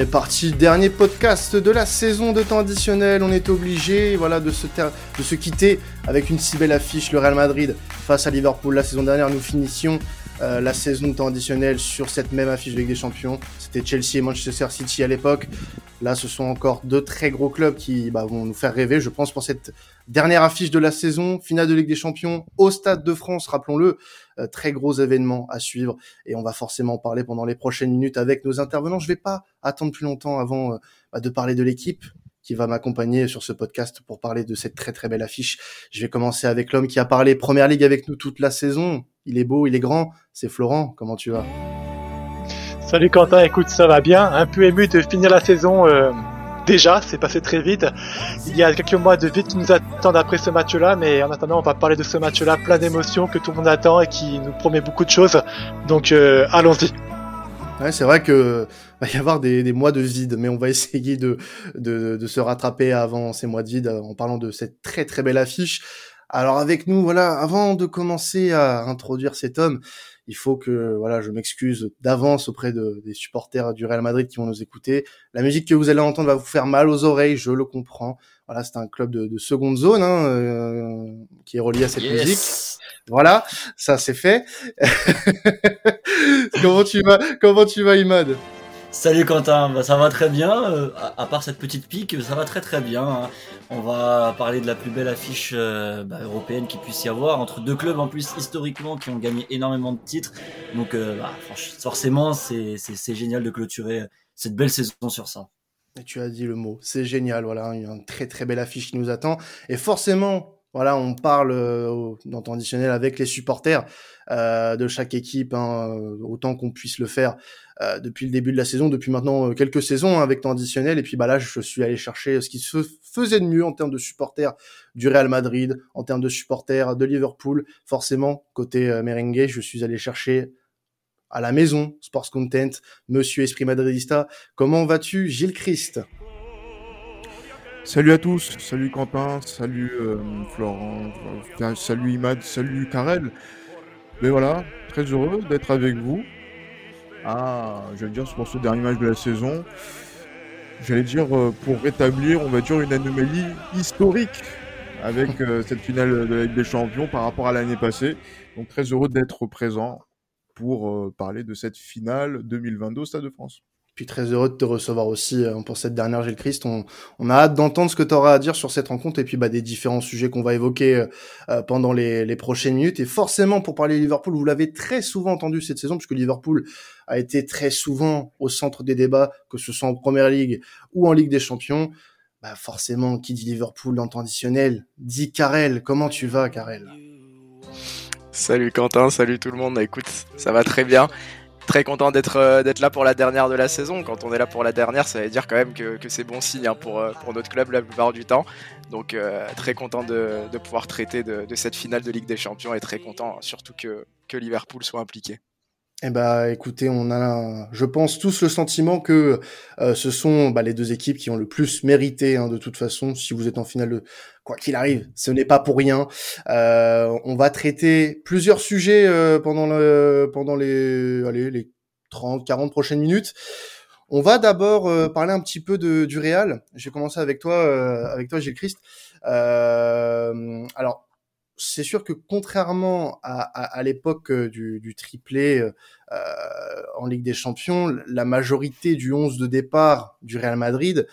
est parti. Dernier podcast de la saison de temps additionnel. On est obligé voilà, de, se de se quitter avec une si belle affiche. Le Real Madrid face à Liverpool. La saison dernière, nous finissions euh, la saison de temps additionnel sur cette même affiche de Ligue des Champions. C'était Chelsea et Manchester City à l'époque. Là, ce sont encore deux très gros clubs qui bah, vont nous faire rêver, je pense, pour cette dernière affiche de la saison, finale de Ligue des Champions au Stade de France, rappelons-le. Euh, très gros événement à suivre et on va forcément en parler pendant les prochaines minutes avec nos intervenants. Je vais pas attendre plus longtemps avant euh, bah, de parler de l'équipe qui va m'accompagner sur ce podcast pour parler de cette très très belle affiche. Je vais commencer avec l'homme qui a parlé Première Ligue avec nous toute la saison. Il est beau, il est grand. C'est Florent. Comment tu vas? Salut Quentin, écoute, ça va bien. Un peu ému de finir la saison. Euh, déjà, c'est passé très vite. Il y a quelques mois de vite qui nous attendent après ce match-là, mais en attendant, on va parler de ce match-là, plein d'émotions que tout le monde attend et qui nous promet beaucoup de choses. Donc, euh, allons-y. Ouais, c'est vrai que va y avoir des, des, mois de vide, mais on va essayer de, de, de, se rattraper avant ces mois de vide en parlant de cette très très belle affiche. Alors avec nous, voilà, avant de commencer à introduire cet homme, il faut que voilà, je m'excuse d'avance auprès de, des supporters du Real Madrid qui vont nous écouter. La musique que vous allez entendre va vous faire mal aux oreilles, je le comprends. Voilà, c'est un club de, de seconde zone hein, euh, qui est relié à cette musique. Voilà, ça c'est fait. comment tu vas Comment tu vas, Imad? Salut Quentin, bah, ça va très bien, euh, à, part cette petite pique, ça va très très bien. Hein. On va parler de la plus belle affiche euh, bah, européenne qu'il puisse y avoir, entre deux clubs en plus historiquement qui ont gagné énormément de titres. Donc euh, bah, forcément c'est génial de clôturer cette belle saison sur ça. Et tu as dit le mot, c'est génial, voilà, il y a une très très belle affiche qui nous attend. Et forcément, voilà, on parle euh, dans temps additionnel avec les supporters euh, de chaque équipe, hein, autant qu'on puisse le faire euh, depuis le début de la saison, depuis maintenant euh, quelques saisons hein, avec temps additionnel. Et puis bah là, je suis allé chercher ce qui se faisait de mieux en termes de supporters du Real Madrid, en termes de supporters de Liverpool. Forcément, côté euh, merengue, je suis allé chercher à la maison Sports Content, Monsieur Esprit Madridista. Comment vas-tu, Gilles Christ? Salut à tous, salut Quentin, salut euh, Florent, salut Imad, salut Karel. Mais voilà, très heureux d'être avec vous. Ah, je vais dire, pour ce dernier match de la saison. J'allais dire, euh, pour rétablir, on va dire, une anomalie historique avec euh, cette finale de la Ligue des Champions par rapport à l'année passée. Donc très heureux d'être présent pour parler de cette finale 2022 au Stade de France très heureux de te recevoir aussi euh, pour cette dernière Gilles Christ. On, on a hâte d'entendre ce que tu auras à dire sur cette rencontre et puis bah, des différents sujets qu'on va évoquer euh, euh, pendant les, les, prochaines minutes. Et forcément, pour parler Liverpool, vous l'avez très souvent entendu cette saison, puisque Liverpool a été très souvent au centre des débats, que ce soit en Première Ligue ou en Ligue des Champions. Bah forcément, qui dit Liverpool dans le temps additionnel, dit Karel. Comment tu vas, Karel? Salut Quentin, salut tout le monde. Écoute, ça va très bien très content d'être euh, d'être là pour la dernière de la saison. Quand on est là pour la dernière, ça veut dire quand même que, c'est bon signe hein, pour, euh, pour notre club la plupart du temps. Donc euh, très content de, pouvoir traiter de, cette finale de Ligue des Champions et très content surtout que, que Liverpool soit impliqué. Eh ben, écoutez, on a, je pense tous le sentiment que euh, ce sont bah, les deux équipes qui ont le plus mérité. Hein, de toute façon, si vous êtes en finale de quoi qu'il arrive, ce n'est pas pour rien. Euh, on va traiter plusieurs sujets euh, pendant le, pendant les, allez, les 30, 40 prochaines minutes. On va d'abord parler un petit peu de, du Real. Je vais commencer avec toi, avec toi, Gilles Christ. alors, c'est sûr que contrairement à, l'époque euh, du, triplé euh, euh, en Ligue des Champions, la majorité du 11 de départ du Real Madrid,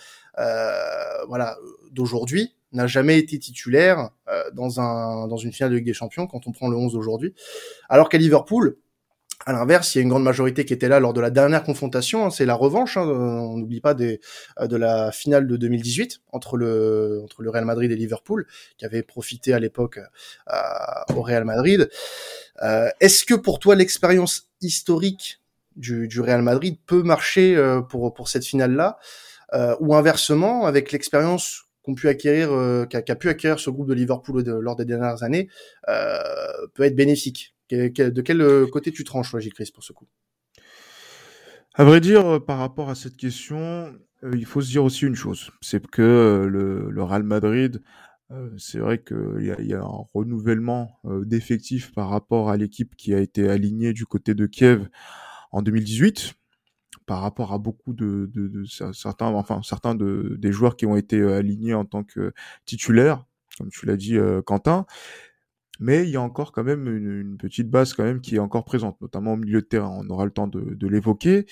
voilà, d'aujourd'hui, n'a jamais été titulaire dans, un, dans une finale de Ligue des Champions quand on prend le 11 d'aujourd'hui. Alors qu'à Liverpool, à l'inverse, il y a une grande majorité qui était là lors de la dernière confrontation. Hein, c'est la revanche. Hein, on n'oublie pas euh, de la finale de 2018 entre le entre le Real Madrid et Liverpool, qui avait profité à l'époque euh, au Real Madrid. Euh, Est-ce que pour toi l'expérience historique du, du, Real Madrid peut marcher pour pour cette finale là, ou inversement avec l'expérience qu'ont pu acquérir, qu'a qu pu acquérir ce groupe de Liverpool lors des dernières années, peut être bénéfique? De quel euh, côté tu tranches, Gilles Christ, pour ce coup? À vrai dire, euh, par rapport à cette question, euh, il faut se dire aussi une chose, c'est que le, Real Madrid, c'est vrai qu'il y, a un renouvellement d'effectifs par rapport à l'équipe qui a été alignée du côté de Kiev en 2018. par rapport à beaucoup de, de, de certains, enfin certains de, des joueurs qui ont été alignés en tant que titulaires, comme tu l'as dit, Quentin mais il y a encore quand même une, petite base quand même qui est encore présente, notamment au milieu de terrain. On aura le temps de, de l'évoquer.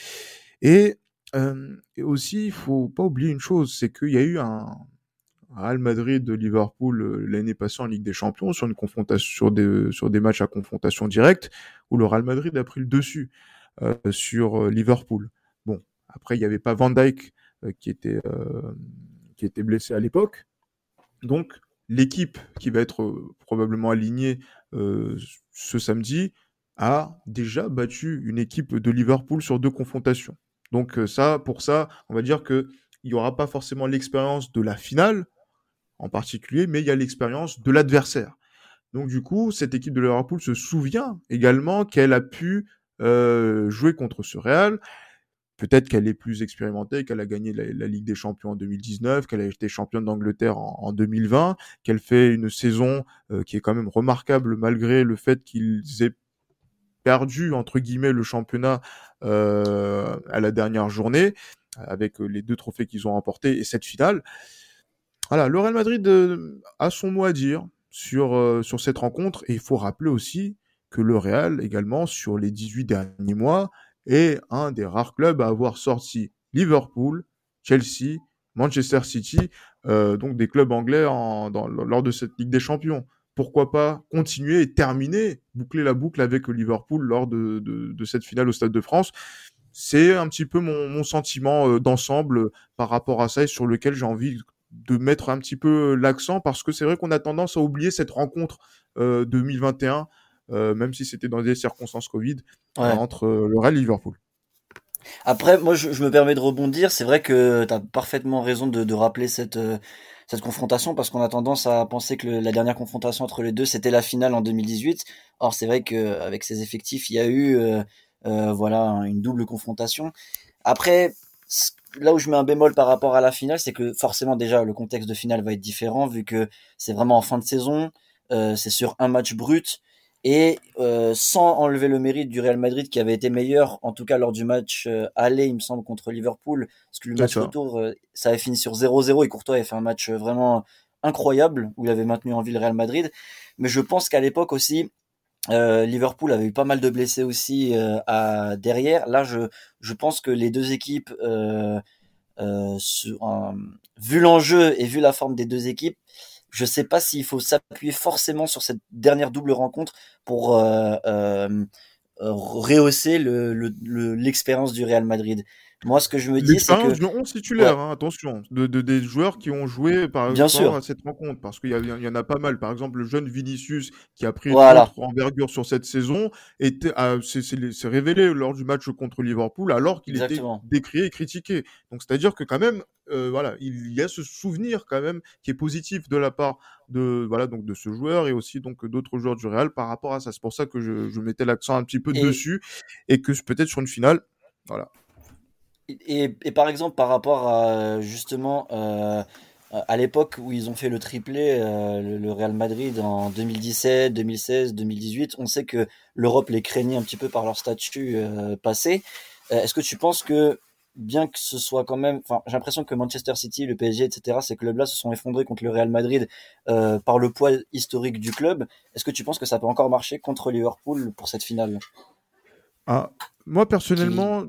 Et, euh, et, aussi, il faut pas oublier une chose, c'est qu'il y a eu un Real Madrid de Liverpool euh, l'année passée en Ligue des Champions sur une confrontation, sur des, sur des matchs à confrontation directe, où le Real Madrid a pris le dessus euh, sur euh, Liverpool. Bon, après il n'y avait pas Van Dijk euh, qui était qui était blessé à l'époque, donc l'équipe qui va être probablement alignée ce samedi a déjà battu une équipe de Liverpool sur deux confrontations. Donc ça, pour ça, on va dire que il n'y aura pas forcément l'expérience de la finale en particulier, mais il y a l'expérience de l'adversaire. Donc du coup, cette équipe de Liverpool se souvient également qu'elle a pu jouer contre ce Real, Peut-être qu'elle est plus expérimentée, qu'elle a gagné la, Ligue des Champions en 2019, qu'elle a été championne d'Angleterre en, 2020, qu'elle fait une saison euh, qui est quand même remarquable malgré le fait qu'ils aient perdu entre guillemets le championnat euh, à la dernière journée avec les deux trophées qu'ils ont remportés et cette finale. Voilà, le Real Madrid euh, a son mot à dire sur sur cette rencontre et il faut rappeler aussi que le Real également sur les 18 derniers mois et un des rares clubs à avoir sorti Liverpool, Chelsea, Manchester City, euh, donc des clubs anglais lors de cette Ligue des Champions. Pourquoi pas continuer et terminer, boucler la boucle avec Liverpool lors de, cette finale au Stade de France? C'est un petit peu mon, sentiment euh, d'ensemble par rapport à ça et sur lequel j'ai envie de mettre un petit peu l'accent parce que c'est vrai qu'on a tendance à oublier cette rencontre euh, 2021 euh, même si c'était dans des circonstances Covid, entre euh, le Real et Liverpool. Après, moi, je, me permets de rebondir. C'est vrai que tu as parfaitement raison de, de rappeler cette, euh, cette confrontation parce qu'on a tendance à penser que la dernière confrontation entre les deux, c'était la finale en 2018. Or, c'est vrai qu'avec ces effectifs, il y a eu euh, voilà une double confrontation. Après, là où je mets un bémol par rapport à la finale, c'est que forcément déjà le contexte de finale va être différent vu que c'est vraiment en fin de saison, c'est sur un match brut et euh, sans enlever le mérite du Real Madrid qui avait été meilleur, en tout cas lors du match euh, aller, il me semble, contre Liverpool, parce que le match retour, euh, ça avait fini sur 0-0 et Courtois avait fait un match vraiment incroyable où il avait maintenu en vie le Real Madrid. Mais je pense qu'à l'époque aussi, Liverpool avait eu pas mal de blessés aussi à, derrière. Là, je, je pense que les deux équipes, vu l'enjeu et vu la forme des deux équipes, je sais pas s'il faut s'appuyer forcément sur cette dernière double rencontre pour euh, euh, rehausser l'expérience le, du Real Madrid. Moi, ce que je me dis, c'est que... du 11 titulaire, hein, attention, de, de, des joueurs qui ont joué par Bien sûr. à cette rencontre, parce qu'il y, y, en a pas mal. Par exemple, le jeune Vinicius qui a pris une autre envergure sur cette saison, s'est révélé lors du match contre Liverpool, alors qu'il était décrié et critiqué. Donc, c'est-à-dire que quand même, euh, voilà, il y a ce souvenir quand même qui est positif de la part de voilà donc de ce joueur et aussi donc d'autres joueurs du Real par rapport à ça. C'est pour ça que je, je mettais l'accent un petit peu dessus et que peut-être sur une finale, voilà, et, par exemple, par rapport à justement euh, à l'époque où ils ont fait le triplé, euh, le, Real Madrid en 2017, 2016, 2018, on sait que l'Europe les craignait un petit peu par leur statut euh, passé. Est-ce que tu penses que bien que ce soit quand même, j'ai l'impression que Manchester City, le PSG, etc., ces clubs-là se sont effondrés contre le Real Madrid par le poids historique du club. Est-ce que tu penses que ça peut encore marcher contre Liverpool pour cette finale? Ah, moi personnellement,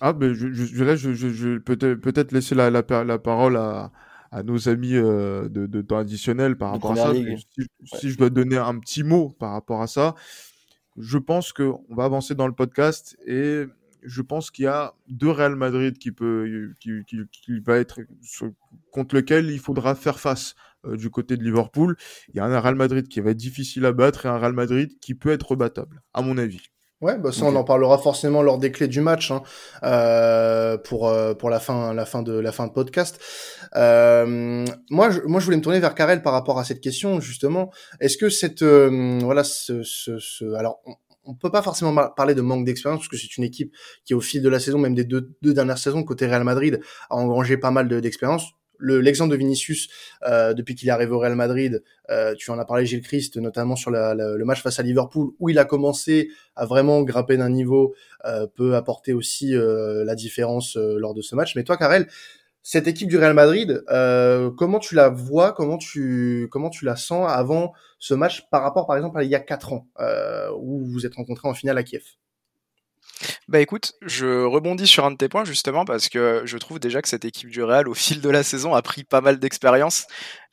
ah ben je, je, là je, je, peut-être peut-être laisser la, la, la, parole à, à nos amis euh, de, de temps additionnel par rapport à ça. Si, si, je dois donner un petit mot par rapport à ça, je pense que on va avancer dans le podcast et je pense qu'il y a deux Real Madrid qui peut qui, qui, qui va être contre lequel il faudra faire face euh, du côté de Liverpool. Il y a un Real Madrid qui va être difficile à battre et un Real Madrid qui peut être rebattable, à mon avis. Ouais, bah ça on en parlera forcément lors des clés du match hein, euh, pour euh, pour la fin la fin de la fin de podcast. Euh, moi je, moi je voulais me tourner vers Karel par rapport à cette question justement. Est-ce que cette euh, voilà ce, ce, ce alors on, on peut pas forcément parler de manque d'expérience parce que c'est une équipe qui au fil de la saison même des deux, deux dernières saisons côté Real Madrid a engrangé pas mal d'expérience l'exemple de Vinicius depuis qu'il est arrivé au Real Madrid, tu en as parlé Gilles Christ, notamment sur le match face à Liverpool, où il a commencé à vraiment grimper d'un niveau, peut apporter aussi la différence lors de ce match. Mais toi, Karel, cette équipe du Real Madrid, euh, comment tu la vois, comment tu comment tu la sens avant ce match par rapport par exemple à il y a quatre ans euh, où vous vous êtes rencontrés en finale à Kiev? Bah écoute, je rebondis sur un de tes points justement parce que je trouve déjà que cette équipe du Real au fil de la saison a pris pas mal d'expérience.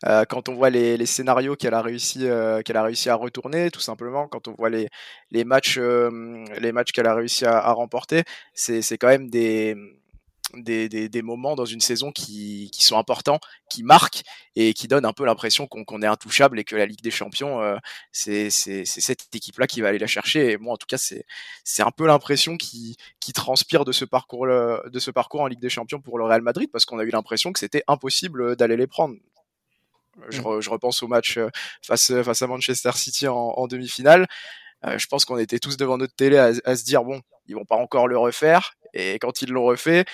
Euh, quand on voit les, les scénarios qu'elle a réussi euh, qu'elle a réussi à retourner tout simplement quand on voit les les matchs euh, les matchs qu'elle a réussi à, à remporter c'est c'est quand même des des, des, des, moments dans une saison qui, qui, sont importants, qui marquent et qui donnent un peu l'impression qu'on est intouchable et que la Ligue des Champions, euh, c'est cette équipe-là qui va aller la chercher. Et moi, en tout cas, c'est un peu l'impression qui, qui transpire de ce parcours de ce parcours en Ligue des Champions pour le Real Madrid parce qu'on a eu l'impression que c'était impossible d'aller les prendre. Je, mmh. je, repense au match euh, face, face à Manchester City en, en demi-finale. Euh, je pense qu'on était tous devant notre télé à, à, se dire bon, ils vont pas encore le refaire. Et quand ils l'ont refait,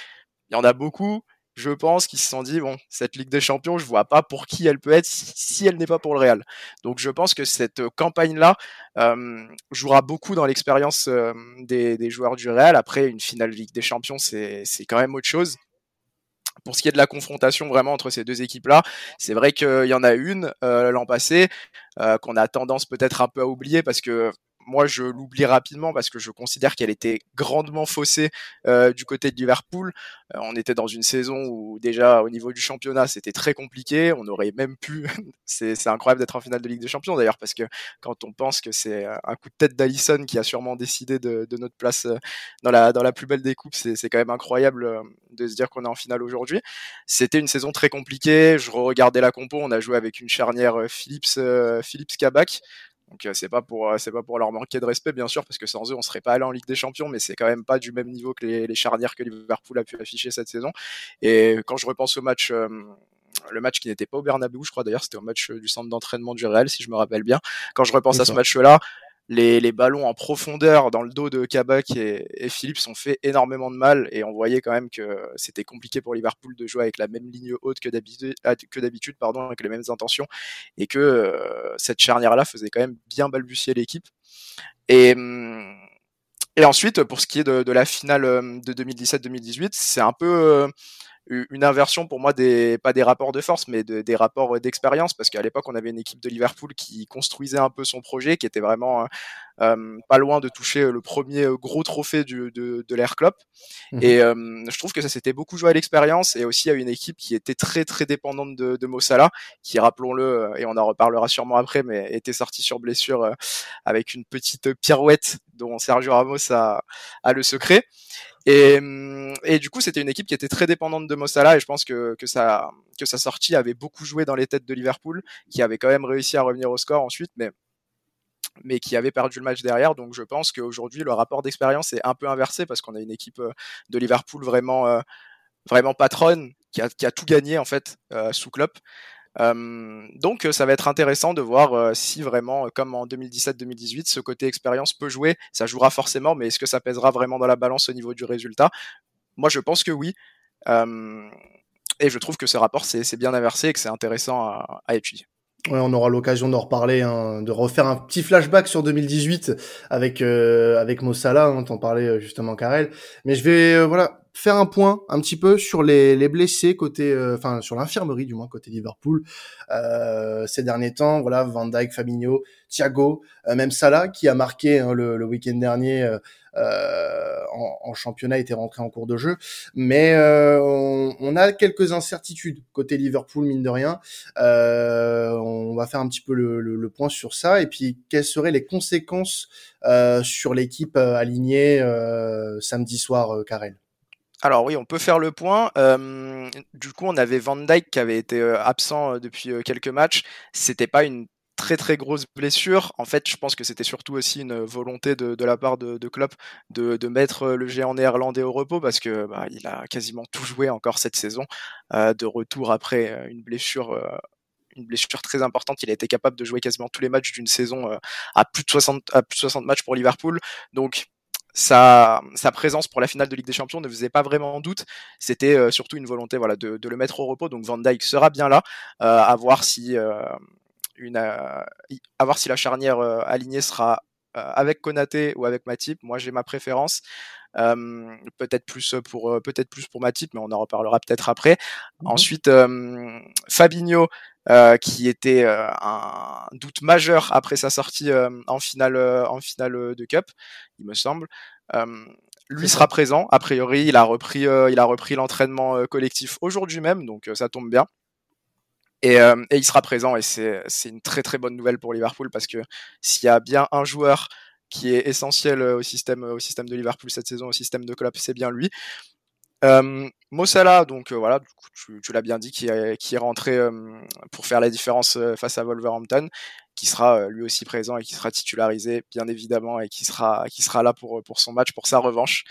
il y en a beaucoup, je pense, qui se sont dit bon, cette Ligue des Champions, je vois pas pour qui elle peut être si, elle n'est pas pour le Real. Donc je pense que cette euh, campagne-là euh, jouera beaucoup dans l'expérience euh, des, des, joueurs du Real. Après, une finale Ligue des Champions, c'est quand même autre chose. Pour ce qui est de la confrontation vraiment entre ces deux équipes-là, c'est vrai qu'il y en a une euh, l'an passé euh, qu'on a tendance peut-être un peu à oublier parce que moi, je l'oublie rapidement parce que je considère qu'elle était grandement faussée euh, du côté de Liverpool. Euh, on était dans une saison où déjà au niveau du championnat, c'était très compliqué. On aurait même pu. c'est incroyable d'être en finale de Ligue des Champions d'ailleurs parce que quand on pense que c'est un coup de tête d'Alisson qui a sûrement décidé de, notre place euh, dans la dans la plus belle des coupes, c'est quand même incroyable de se dire qu'on est en finale aujourd'hui. C'était une saison très compliquée. Je regardais la compo. On a joué avec une charnière Philips Philips Kabak. Donc euh, c'est pas pour euh, c'est pas pour leur manquer de respect bien sûr parce que sans eux on serait pas allé en Ligue des Champions mais c'est quand même pas du même niveau que les, les, charnières que Liverpool a pu afficher cette saison. Et quand je repense au match euh, le match qui n'était pas au Bernabeu je crois d'ailleurs c'était au match du centre d'entraînement du Real si je me rappelle bien. Quand je repense à ce match là les, les, ballons en profondeur dans le dos de Kabak et, et Philips ont fait énormément de mal et on voyait quand même que c'était compliqué pour Liverpool de jouer avec la même ligne haute que d'habitude, d'habitude pardon, avec les mêmes intentions et que euh, cette charnière-là faisait quand même bien balbutier l'équipe. Et, et ensuite, pour ce qui est de, de la finale de 2017-2018, c'est un peu euh, une inversion pour moi des pas des rapports de force mais de, des rapports d'expérience parce qu'à l'époque on avait une équipe de Liverpool qui construisait un peu son projet qui était vraiment euh pas loin de toucher le premier gros trophée du, de, de l'Air Club mmh. et euh, je trouve que ça s'était beaucoup joué à l'expérience et aussi à une équipe qui était très très dépendante de, de Mossala qui rappelons-le euh, et on en reparlera sûrement après mais était sorti sur blessure euh, avec une petite pirouette dont Sergio Ramos a, a le secret et, et du coup, c'était une équipe qui était très dépendante de Mossala et je pense que, que, ça, que sa sortie avait beaucoup joué dans les têtes de Liverpool, qui avait quand même réussi à revenir au score ensuite, mais mais qui avait perdu le match derrière. Donc je pense qu'aujourd'hui, le rapport d'expérience est un peu inversé parce qu'on a une équipe euh, de Liverpool vraiment, euh, vraiment patronne, qui a, tout gagné en fait euh, sous Klopp. Donc ça va être intéressant de voir si vraiment, comme en 2017-2018, ce côté expérience peut jouer. Ça jouera forcément, mais est-ce que ça pèsera vraiment dans la balance au niveau du résultat? Moi, je pense que oui. Et je trouve que ce rapport, c'est bien inversé et que c'est intéressant à étudier. Ouais, on aura l'occasion d'en reparler, hein, de refaire un petit flashback sur 2018 avec euh, avec Mossala, hein, t'en parlais justement Karel. Mais je vais voilà faire un point un petit peu sur les, les blessés côté, euh, enfin sur l'infirmerie du moins côté Liverpool euh, ces derniers temps. Voilà, Van Dijk, Fabinho, Thiago, euh, même Salah qui a marqué hein, le, week-end dernier euh, en, en, championnat était rentré en cours de jeu, mais on, on, a quelques incertitudes côté Liverpool mine de rien. on va faire un petit peu le, point sur ça et puis quelles seraient les conséquences sur l'équipe alignée samedi soir, Karel? Alors oui, on peut faire le point. Euh, du coup, on avait Van Dyke qui avait été euh, absent euh, depuis euh, quelques matchs. C'était pas une très très grosse blessure. En fait, je pense que c'était surtout aussi une volonté de, de la part de, de Klopp de, de, mettre le géant néerlandais au repos parce que bah, il a quasiment tout joué encore cette saison. Euh, de retour après une blessure une blessure très importante. Il a été capable de jouer quasiment tous les matchs d'une saison à plus de 60 à plus de 60 matchs pour Liverpool. Donc sa, sa, présence pour la finale de Ligue des Champions ne faisait pas vraiment doute. C'était surtout une volonté voilà, de, de, le mettre au repos. Donc Van Dijk sera bien là, à voir si, une, à voir si la charnière alignée sera avec Konaté ou avec Matip. Moi, j'ai ma préférence. Euh, peut-être plus pour euh, peut-être plus pour Matip, mais on en reparlera peut-être après. Mmh Ensuite, Fabinho. Euh, qui était un doute majeur après sa sortie en finale en finale de Cup, il me semble. lui sera présent. A priori, il a repris il a repris l'entraînement collectif aujourd'hui même, donc ça tombe bien. Et, et, il sera présent et c'est une très très bonne nouvelle pour Liverpool parce que s'il y a bien un joueur qui est essentiel euh, au système, au système de Liverpool cette saison, au système de Klopp, c'est bien lui. Euh, Mossala, donc euh, voilà, tu, l'as bien dit, qui est, qui est rentré euh, pour faire la différence face à Wolverhampton, qui sera lui aussi présent et qui sera titularisé, bien évidemment, et qui sera, qui sera là pour, pour son match, pour sa revanche.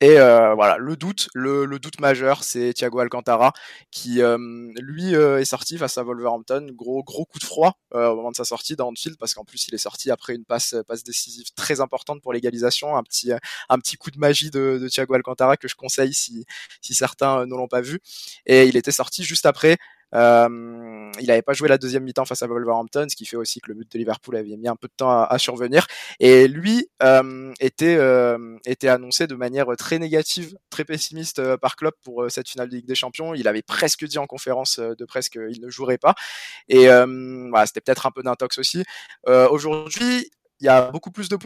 Et euh, voilà, le doute, le, le doute majeur, c'est Thiago Alcantara qui euh, lui euh, est sorti face à Wolverhampton, gros gros coup de froid au moment de sa sortie dans Anfield parce qu'en plus il est sorti après une passe passe décisive très importante pour l'égalisation, un petit un petit coup de magie de, de Thiago Alcantara que je conseille si si certains ne l'ont pas vu. Et il était sorti juste après euh, il n'avait pas joué la deuxième mi-temps face à Wolverhampton, ce qui fait aussi que le but de Liverpool avait mis un peu de temps à, survenir. Et lui euh, était, euh, était annoncé de manière très négative, très pessimiste par Klopp pour cette finale de Ligue des Champions. Il avait presque dit en conférence de presse qu'il ne jouerait pas. Et voilà, c'était peut-être un peu d'intox aussi. Aujourd'hui, il y a beaucoup plus de,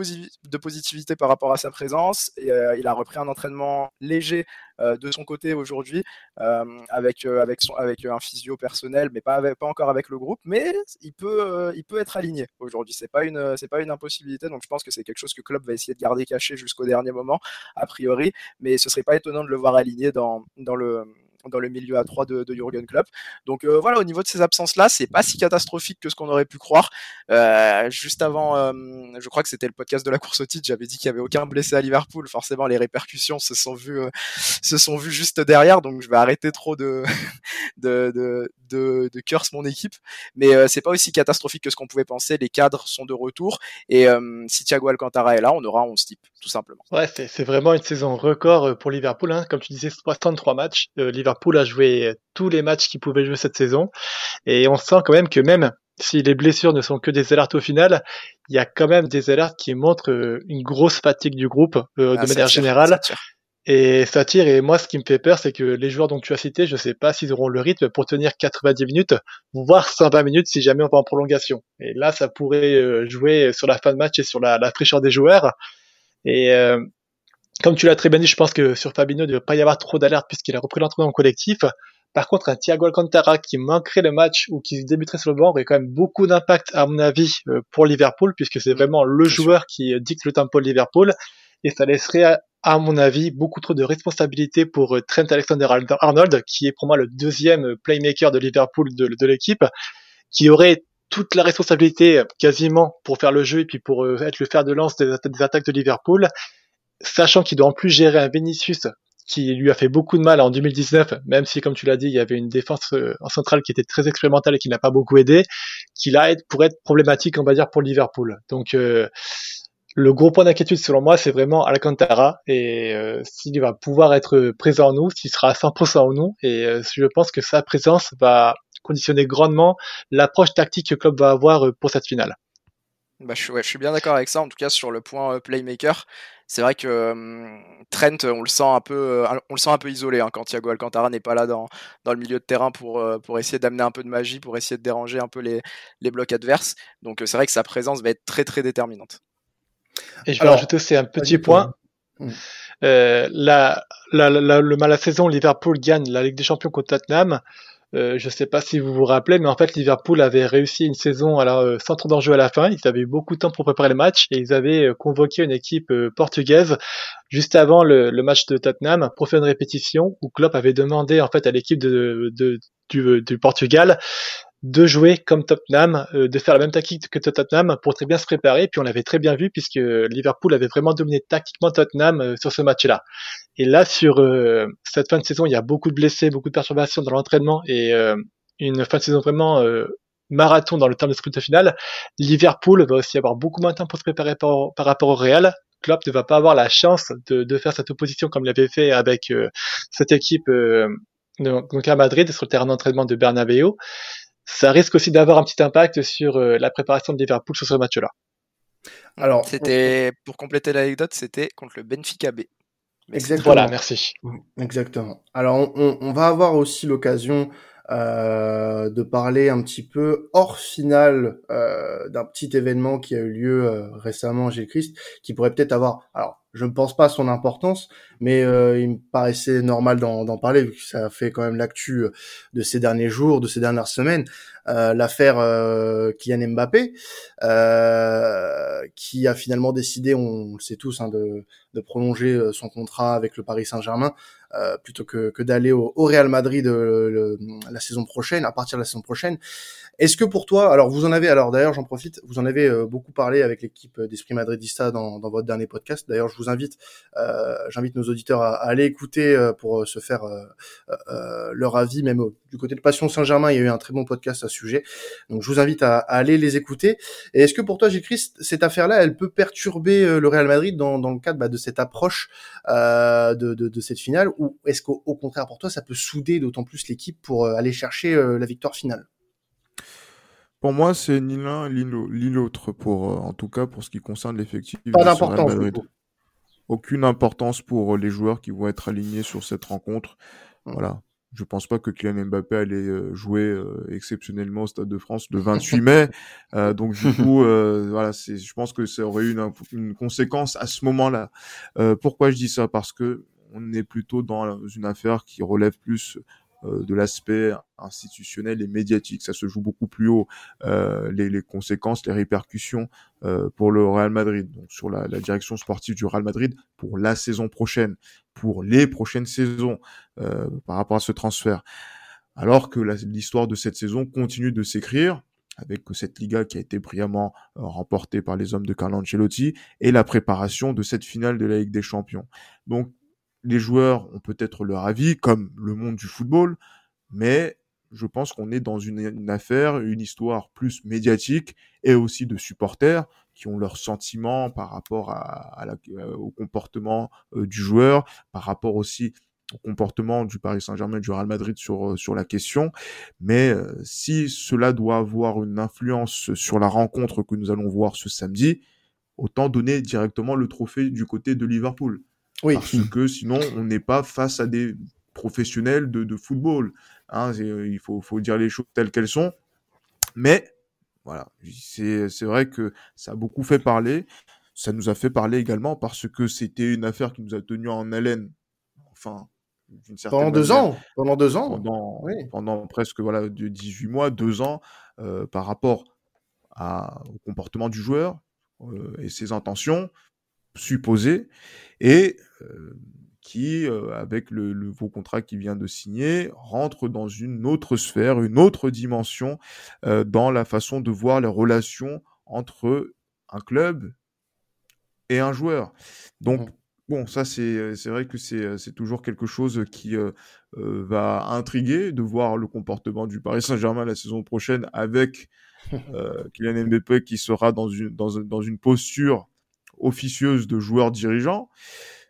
positivité par rapport à sa présence. Euh, il a repris un entraînement léger euh, de son côté aujourd'hui, euh, avec, un physio personnel, mais pas, encore avec le groupe. Mais il peut, être aligné aujourd'hui. Une, c'est pas une impossibilité. Donc je pense que c'est quelque chose que Klopp va essayer de garder caché jusqu'au dernier moment, a priori. Mais ce serait pas étonnant de le voir aligné dans le dans le milieu à 3 de, de Jurgen Klopp. Donc euh, voilà, au niveau de ces absences-là, c'est pas si catastrophique que ce qu'on aurait pu croire. Euh, juste avant, euh, je crois que c'était le podcast de la course au titre, j'avais dit qu'il y avait aucun blessé à Liverpool. Forcément, les répercussions se sont vues, se sont vues juste derrière. Donc je vais arrêter trop de de, de, de, de curse mon équipe. Mais euh, c'est pas aussi catastrophique que ce qu'on pouvait penser. Les cadres sont de retour et si Thiago Alcantara est là, on aura 11 types, tout simplement. Ouais, c'est vraiment une saison record pour Liverpool. Hein. Comme tu disais, 63 matchs. Liverpool Liverpool a joué tous les matchs qu'il pouvait jouer cette saison. Et on sent quand même que même si les blessures ne sont que des alertes au final, il y a quand même des alertes qui montrent euh, une grosse fatigue du groupe euh, de ah, manière générale. et ça tire. Et moi, ce qui me fait peur, c'est que les joueurs dont tu as cité, je sais pas s'ils auront le rythme pour tenir 90 minutes, voire 120 minutes si jamais on va en prolongation. Et là, ça pourrait euh, jouer sur la fin de match et sur la, la fraîcheur des joueurs. Et comme tu l'as très bien dit, je pense que sur Fabinho, il ne devrait pas y avoir trop d'alerte puisqu'il a repris l'entraînement collectif. Par contre, un Thiago Alcantara qui manquerait le match ou qui débuterait sur le banc aurait quand même beaucoup d'impact, à mon avis, euh, pour Liverpool, puisque c'est vraiment le joueur qui dicte le tempo de Liverpool. Et ça laisserait, à mon avis, beaucoup trop de responsabilités pour euh, Trent Alexander-Arnold, qui est pour moi le deuxième playmaker de Liverpool de, l'équipe, qui aurait toute la responsabilité euh, quasiment pour faire le jeu et puis pour être le fer de lance des attaques de Liverpool sachant qu'il doit en plus gérer un Vinicius qui lui a fait beaucoup de mal en 2019, même si, comme tu l'as dit, il y avait une défense euh, en centrale qui était très expérimentale et qui n'a pas beaucoup aidé, qui là pourrait être problématique, on va dire, pour Liverpool. Donc, euh, le gros point d'inquiétude, selon moi, c'est vraiment Alcantara et euh, s'il va pouvoir être présent en nous, s'il sera à 100% en nous, et je pense que sa présence va conditionner grandement l'approche tactique que le club va avoir pour cette finale. Bah, je, je suis bien d'accord avec ça, en tout cas sur le point playmaker c'est vrai que Trent, on le sent un peu, on le sent un peu isolé hein, quand Thiago Alcantara n'est pas là dans, dans le milieu de terrain pour, pour essayer d'amener un peu de magie, pour essayer de déranger un peu les, les blocs adverses. Donc c'est vrai que sa présence va être très très déterminante. Et je vais rajouter aussi un petit point. Mmh. Euh, la, la, la, le, la saison, Liverpool gagne la Ligue des Champions contre Tottenham. Euh, je ne sais pas si vous vous rappelez, mais en fait, Liverpool avait réussi une saison alors, euh, sans trop d'enjeux à la fin. Ils avaient eu beaucoup de temps pour préparer le match et ils avaient euh, convoqué une équipe portugaise juste avant le, match de Tottenham pour faire une répétition où Klopp avait demandé en fait à l'équipe du Portugal de jouer comme Tottenham, euh, de faire la même tactique que Tottenham pour très bien se préparer. Puis on l'avait très bien vu puisque Liverpool avait vraiment dominé tactiquement Tottenham euh, sur ce match-là. Et là, sur euh, cette fin de saison, il y a beaucoup de blessés, beaucoup de perturbations dans l'entraînement et une fin de saison vraiment marathon dans le terme de sprint final. Liverpool va aussi avoir beaucoup moins de temps pour se préparer par, par rapport au Real. Klopp ne va pas avoir la chance de, de faire cette opposition comme il avait fait avec euh, cette équipe euh, donc à Madrid sur le terrain d'entraînement de Bernabeu. Ça risque aussi d'avoir un petit impact sur la préparation de Liverpool sur ce match-là. Alors, c'était pour compléter l'anecdote, c'était contre le Benfica B. Exactement. Voilà, merci. Exactement. Alors, on, on va avoir aussi l'occasion euh, de parler un petit peu hors finale euh, d'un petit événement qui a eu lieu euh, récemment chez Christ, qui pourrait peut-être avoir, alors je ne pense pas à son importance, mais euh, il me paraissait normal d'en parler vu que ça fait quand même l'actu de ces derniers jours, de ces dernières semaines. Euh, l'affaire euh, Kylian Mbappé, euh, qui a finalement décidé, on, le sait tous, hein, de, de, prolonger son contrat avec le Paris Saint-Germain plutôt que, que d'aller au, au, Real Madrid la saison prochaine, à partir de la saison prochaine. Est-ce que pour toi, alors vous en avez, alors d'ailleurs j'en profite, vous en avez euh, beaucoup parlé avec l'équipe d'Esprit Madridista dans, dans, votre dernier podcast. D'ailleurs je vous invite, euh, j'invite nos auditeurs à, aller écouter euh, pour se faire leur avis, même du côté de Passion Saint-Germain, il y a eu un très bon podcast à ce sujet. Donc je vous invite à, aller les écouter. Et est-ce que pour toi, Gilles cette affaire-là, elle peut perturber le Real Madrid dans, le cadre bah, de cette approche de, cette finale, ou est-ce qu'au contraire pour toi, ça peut souder d'autant plus l'équipe pour aller chercher la victoire finale? Pour moi, c'est ni l'un ni l'autre, pour, euh, en tout cas pour ce qui concerne l'effectif. Pas d'importance. Aucune importance pour euh, les joueurs qui vont être alignés sur cette rencontre. Mmh. Voilà. Je pense pas que Kylian Mbappé allait euh, jouer exceptionnellement au Stade de France le 28 mai. donc du coup, voilà, c'est, je pense que ça aurait eu une, une conséquence à ce moment-là. pourquoi je dis ça? Parce que on est plutôt dans une affaire qui relève plus euh, de l'aspect institutionnel et médiatique. Ça se joue beaucoup plus haut. Euh, les, les, conséquences, les répercussions euh, pour le Real Madrid, donc sur la, la, direction sportive du Real Madrid pour la saison prochaine, pour les prochaines saisons euh, par rapport à ce transfert. Alors que l'histoire de cette saison continue de s'écrire avec cette Liga qui a été brillamment euh, remportée par les hommes de Carlo Ancelotti et la préparation de cette finale de la Ligue des Champions. Donc les joueurs ont peut-être leur avis, comme le monde du football, mais je pense qu'on est dans une, affaire, une histoire plus médiatique et aussi de supporters qui ont leurs sentiments par rapport à, euh, au comportement euh, du joueur, par rapport aussi au comportement du Paris Saint-Germain du Real Madrid sur, euh, sur la question. Mais si cela doit avoir une influence sur la rencontre que nous allons voir ce samedi, autant donner directement le trophée du côté de Liverpool. Oui. Parce que sinon, on n'est pas face à des professionnels de, de football. Hein, il faut, faut dire les choses telles qu'elles sont. Mais voilà, c'est vrai que ça a beaucoup fait parler. Ça nous a fait parler également parce que c'était une affaire qui nous a tenu en haleine. Enfin, pendant deux ans. Pendant deux ans. Pendant, oui. pendant presque voilà de 18 mois, deux ans, euh, par rapport à, au comportement du joueur euh, et ses intentions supposées et euh, qui, euh, avec le, nouveau contrat qu'il vient de signer, rentre dans une autre sphère, une autre dimension euh, dans la façon de voir les relations entre un club et un joueur. Donc, mmh. bon, ça, c'est vrai que c'est toujours quelque chose qui va intriguer de voir le comportement du Paris Saint-Germain la saison prochaine avec Kylian Mbappé qui sera dans une, dans, dans une posture officieuse de joueur dirigeant.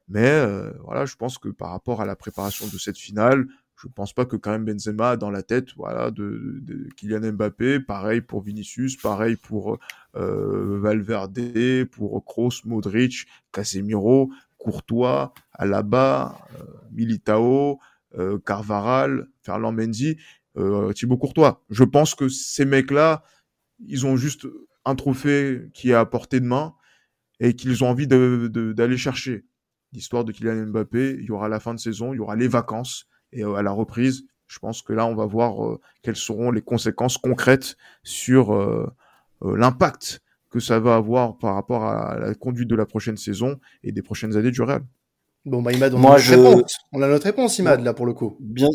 Mais euh, voilà, je pense que par rapport à la préparation de cette finale, je ne pense pas que quand Benzema a dans la tête voilà, de, Kylian Mbappé. Pareil pour Vinicius, pareil pour euh, Valverde, pour Kroos, Modric, Casemiro, Courtois, Alaba, euh, Militao, Carvaral, Ferland Mendy, Thibaut Courtois. Je pense que ces mecs-là, ils ont juste un trophée qui est à portée de main et qu'ils ont envie d'aller de, chercher l'histoire de Kylian Mbappé, il y aura la fin de saison, il y aura les vacances et euh, à la reprise, je pense que là on va voir euh, quelles seront les conséquences concrètes sur euh, l'impact que ça va avoir par rapport à la conduite de la prochaine saison et des prochaines années du Real. Bon bah Imad, on, a, notre réponse. on a notre réponse Imad là pour le coup. Bien,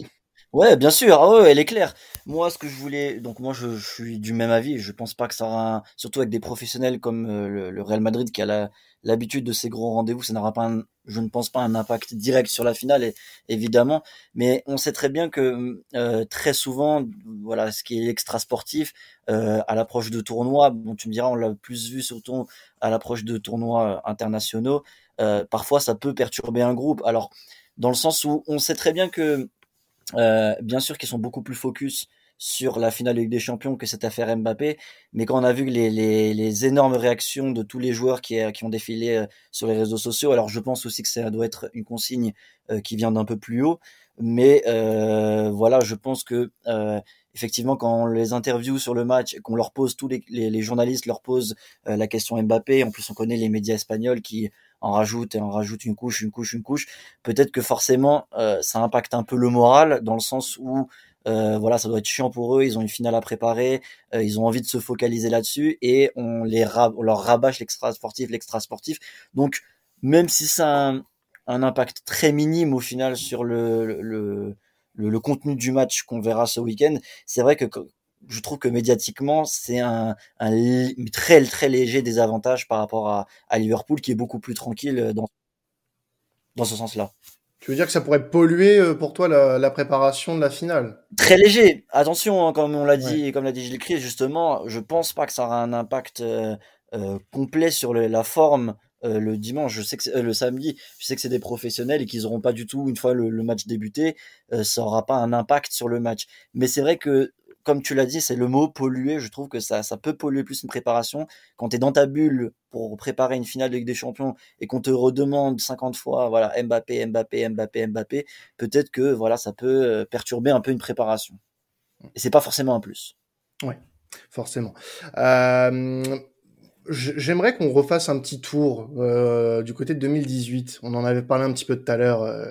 Ouais, bien sûr. Ah ouais, elle est claire. Moi, ce que je voulais, donc moi, je, suis du même avis. Je pense pas que ça aura, un- surtout avec des professionnels comme euh, le, Real Madrid qui a l'habitude de ces gros rendez-vous, ça n'aura pas, un- je ne pense pas un impact direct sur la finale, évidemment. Mais on sait très bien que euh, très souvent, voilà, ce qui est extra sportif, euh, à l'approche de tournois, bon, tu me diras, on l'a plus vu surtout à l'approche de tournois internationaux. euh, parfois, ça peut perturber un groupe. Alors, dans le sens où on sait très bien que bien sûr qu'ils sont beaucoup plus focus sur la finale des Champions que cette affaire Mbappé, mais quand on a vu les, les, les énormes réactions de tous les joueurs qui, qui ont défilé euh, sur les réseaux sociaux, alors je pense aussi que ça doit être une consigne euh, qui vient d'un peu plus haut, mais euh, voilà, je pense que euh, effectivement quand on les interview sur le match, qu'on leur pose tous les, les, journalistes leur posent euh, la question Mbappé, en plus on connaît les médias espagnols qui en rajoutent et en rajoutent une couche, une couche, une couche, peut-être que forcément euh, ça impacte un peu le moral dans le sens où euh, voilà ça doit être chiant pour eux ils ont une finale à préparer euh, ils ont envie de se focaliser là-dessus et on les leur rabâche l'extra sportif l'extra sportif donc même si ça a un, impact très minime au final sur le, le, le contenu du match qu'on verra ce week-end c'est vrai que je trouve que médiatiquement c'est un, un, très très léger désavantage par rapport à, à Liverpool qui est beaucoup plus tranquille dans dans ce sens-là. Tu veux dire que ça pourrait polluer euh, pour toi la, la préparation de la finale? Très léger. Attention, hein, comme on l'a dit, ouais. comme l'a dit Gilles Christ, justement, je pense pas que ça aura un impact euh, euh, complet sur le, la forme euh, le dimanche. Je sais que euh, le samedi, je sais que c'est des professionnels et qu'ils auront pas du tout une fois le, le match débuté, euh, ça aura pas un impact sur le match. Mais c'est vrai que comme tu l'as dit, c'est le mot polluer. Je trouve que ça, ça peut polluer plus une préparation. Quand tu es dans ta bulle pour préparer une finale de Ligue des Champions et qu'on te redemande 50 fois, voilà, Mbappé, Mbappé, Mbappé, Mbappé, peut-être que voilà, ça peut euh, perturber un peu une préparation. Et c'est pas forcément un plus. Oui, forcément. Euh, J'aimerais qu'on refasse un petit tour euh, du côté de 2018. On en avait parlé un petit peu tout à l'heure, euh,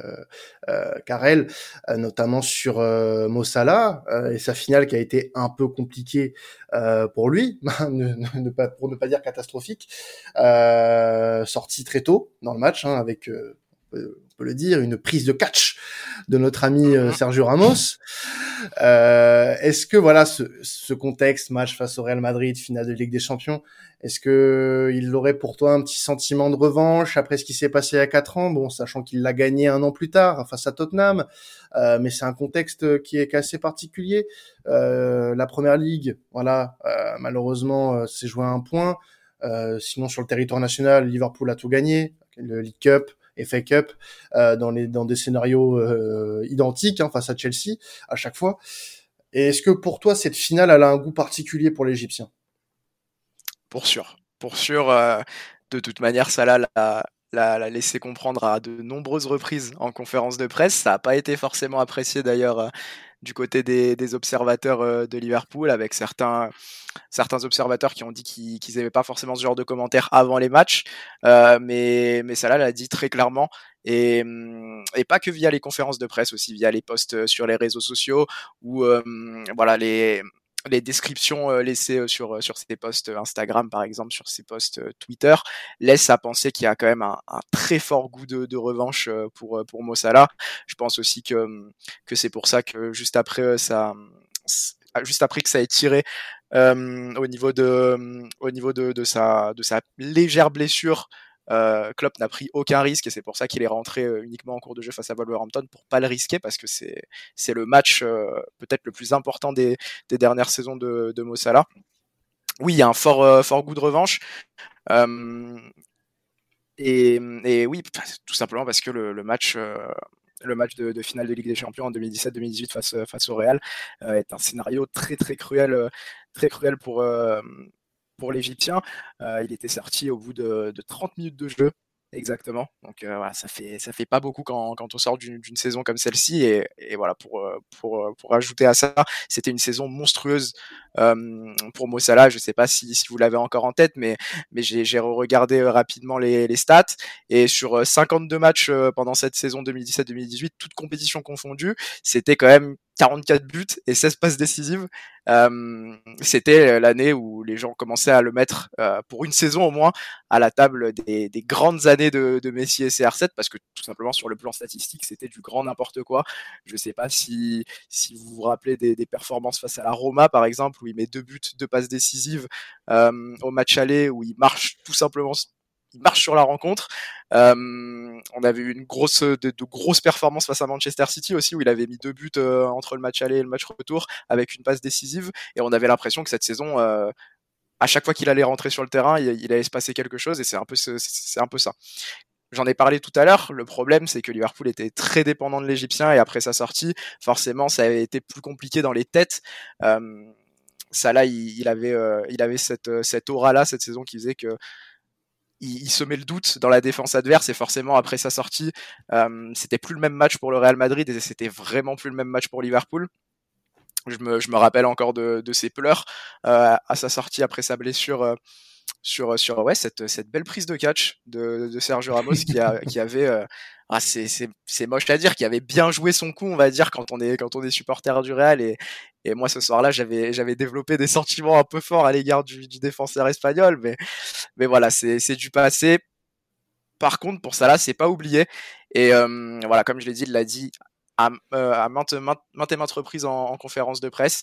euh, Karel, euh, notamment sur euh, Mossala euh, et sa finale qui a été un peu compliquée pour lui, ne, ne, pas, pour ne pas dire catastrophique. Sorti très tôt dans le match, hein, avec, peut le dire, une prise de catch de notre ami euh, Sergio Ramos. Euh, est-ce que voilà ce, ce, contexte match face au Real Madrid, finale de Ligue des Champions, est-ce que il aurait pour toi un petit sentiment de revanche après ce qui s'est passé il y a quatre ans, bon sachant qu'il l'a gagné un an plus tard face à Tottenham, euh, mais c'est un contexte qui est assez particulier. Euh, la Première Ligue, voilà, euh, malheureusement c'est joué à un point. Euh, sinon sur le territoire national, Liverpool a tout gagné, le League Cup, FA Cup euh, dans les dans des scénarios euh, identiques hein, face à Chelsea à chaque fois. Et est-ce que pour toi cette finale elle a un goût particulier pour l'Égyptien? Pour sûr, pour sûr. Euh, de toute manière, Salah l'a, l'a, l'a laissé comprendre à de nombreuses reprises en conférence de presse. Ça n'a pas été forcément apprécié d'ailleurs euh, du côté des, des observateurs euh, de Liverpool, avec certains certains observateurs qui ont dit qu'ils qu'ils n'aimaient pas forcément ce genre de commentaires avant les matchs, euh, mais, mais Salah l'a dit très clairement, et, et pas que via les conférences de presse, aussi via les posts sur les réseaux sociaux, ou euh, voilà, les, les descriptions euh, laissées sur, sur ses posts Instagram, par exemple, sur ses posts Twitter, laissent à penser qu'il y a quand même un, un très fort goût de, de, revanche pour, pour Mo Salah. Je pense aussi que, que c'est pour ça que juste après ça, juste après que ça ait tiré euh, au niveau de, au niveau de, de, sa, de sa légère blessure. Euh, Klopp n'a pris aucun risque et c'est pour ça qu'il est rentré euh, uniquement en cours de jeu face à Wolverhampton pour pas le risquer parce que c'est c'est le match euh, peut-être le plus important des, dernières saisons de, de Mo Salah. Oui, il y a un fort fort goût de revanche. Et, et, oui, tout simplement parce que le, match le match de, finale de Ligue des Champions en 2017-2018 face, face au Real est un scénario très très cruel, très cruel pour, pour l'Égyptien. Euh, il était sorti au bout de, de 30 minutes de jeu exactement. Donc euh, voilà, ça fait ça fait pas beaucoup quand, quand on sort d'une saison comme celle-ci et, et, voilà pour pour pour ajouter à ça, c'était une saison monstrueuse euh, pour Mo Salah. Je sais pas si, si vous l'avez encore en tête, mais mais j'ai regardé rapidement les, les stats et sur 52 matchs pendant cette saison 2017-2018, toutes compétitions confondues, c'était quand même 44 buts et 16 passes décisives. Euh, c'était l'année où les gens commençaient à le mettre euh, pour une saison au moins à la table des, des grandes années de, de, Messi et CR7 parce que tout simplement sur le plan statistique c'était du grand n'importe quoi. Je sais pas si si vous vous rappelez des, des, performances face à la Roma par exemple où il met deux buts, deux passes décisives euh, au match aller où il marche tout simplement il marche sur la rencontre. Euh, on avait eu une grosse, de, grosses performances face à Manchester City aussi, où il avait mis deux buts euh, entre le match aller et le match retour, avec une passe décisive. Et on avait l'impression que cette saison, euh, à chaque fois qu'il allait rentrer sur le terrain, il, allait se passer quelque chose. Et c'est un peu, c'est un peu ça. J'en ai parlé tout à l'heure. Le problème, c'est que Liverpool était très dépendant de l'Égyptien et après sa sortie, forcément, ça avait été plus compliqué dans les têtes. Euh, ça là, il, il avait, euh, il avait cette, cette aura là cette saison qui faisait que il, il, se met le doute dans la défense adverse et forcément après sa sortie, euh, c'était plus le même match pour le Real Madrid et c'était vraiment plus le même match pour Liverpool. Je me, rappelle encore de, de ses pleurs euh, à sa sortie après sa blessure euh, sur sur ouais cette cette belle prise de catch de, de Sergio Ramos qui a qui avait euh, ah, c'est moche à dire qui avait bien joué son coup on va dire quand on est quand on est supporter du Real. Et et moi ce soir-là j'avais développé des sentiments un peu forts à l'égard du, défenseur espagnol. Mais mais voilà c'est c'est du passé. Par contre pour ça là c'est pas oublié. Et euh, voilà comme je l'ai dit il l'a dit à, euh, à maintes, maintes, maintes reprises en conférence de presse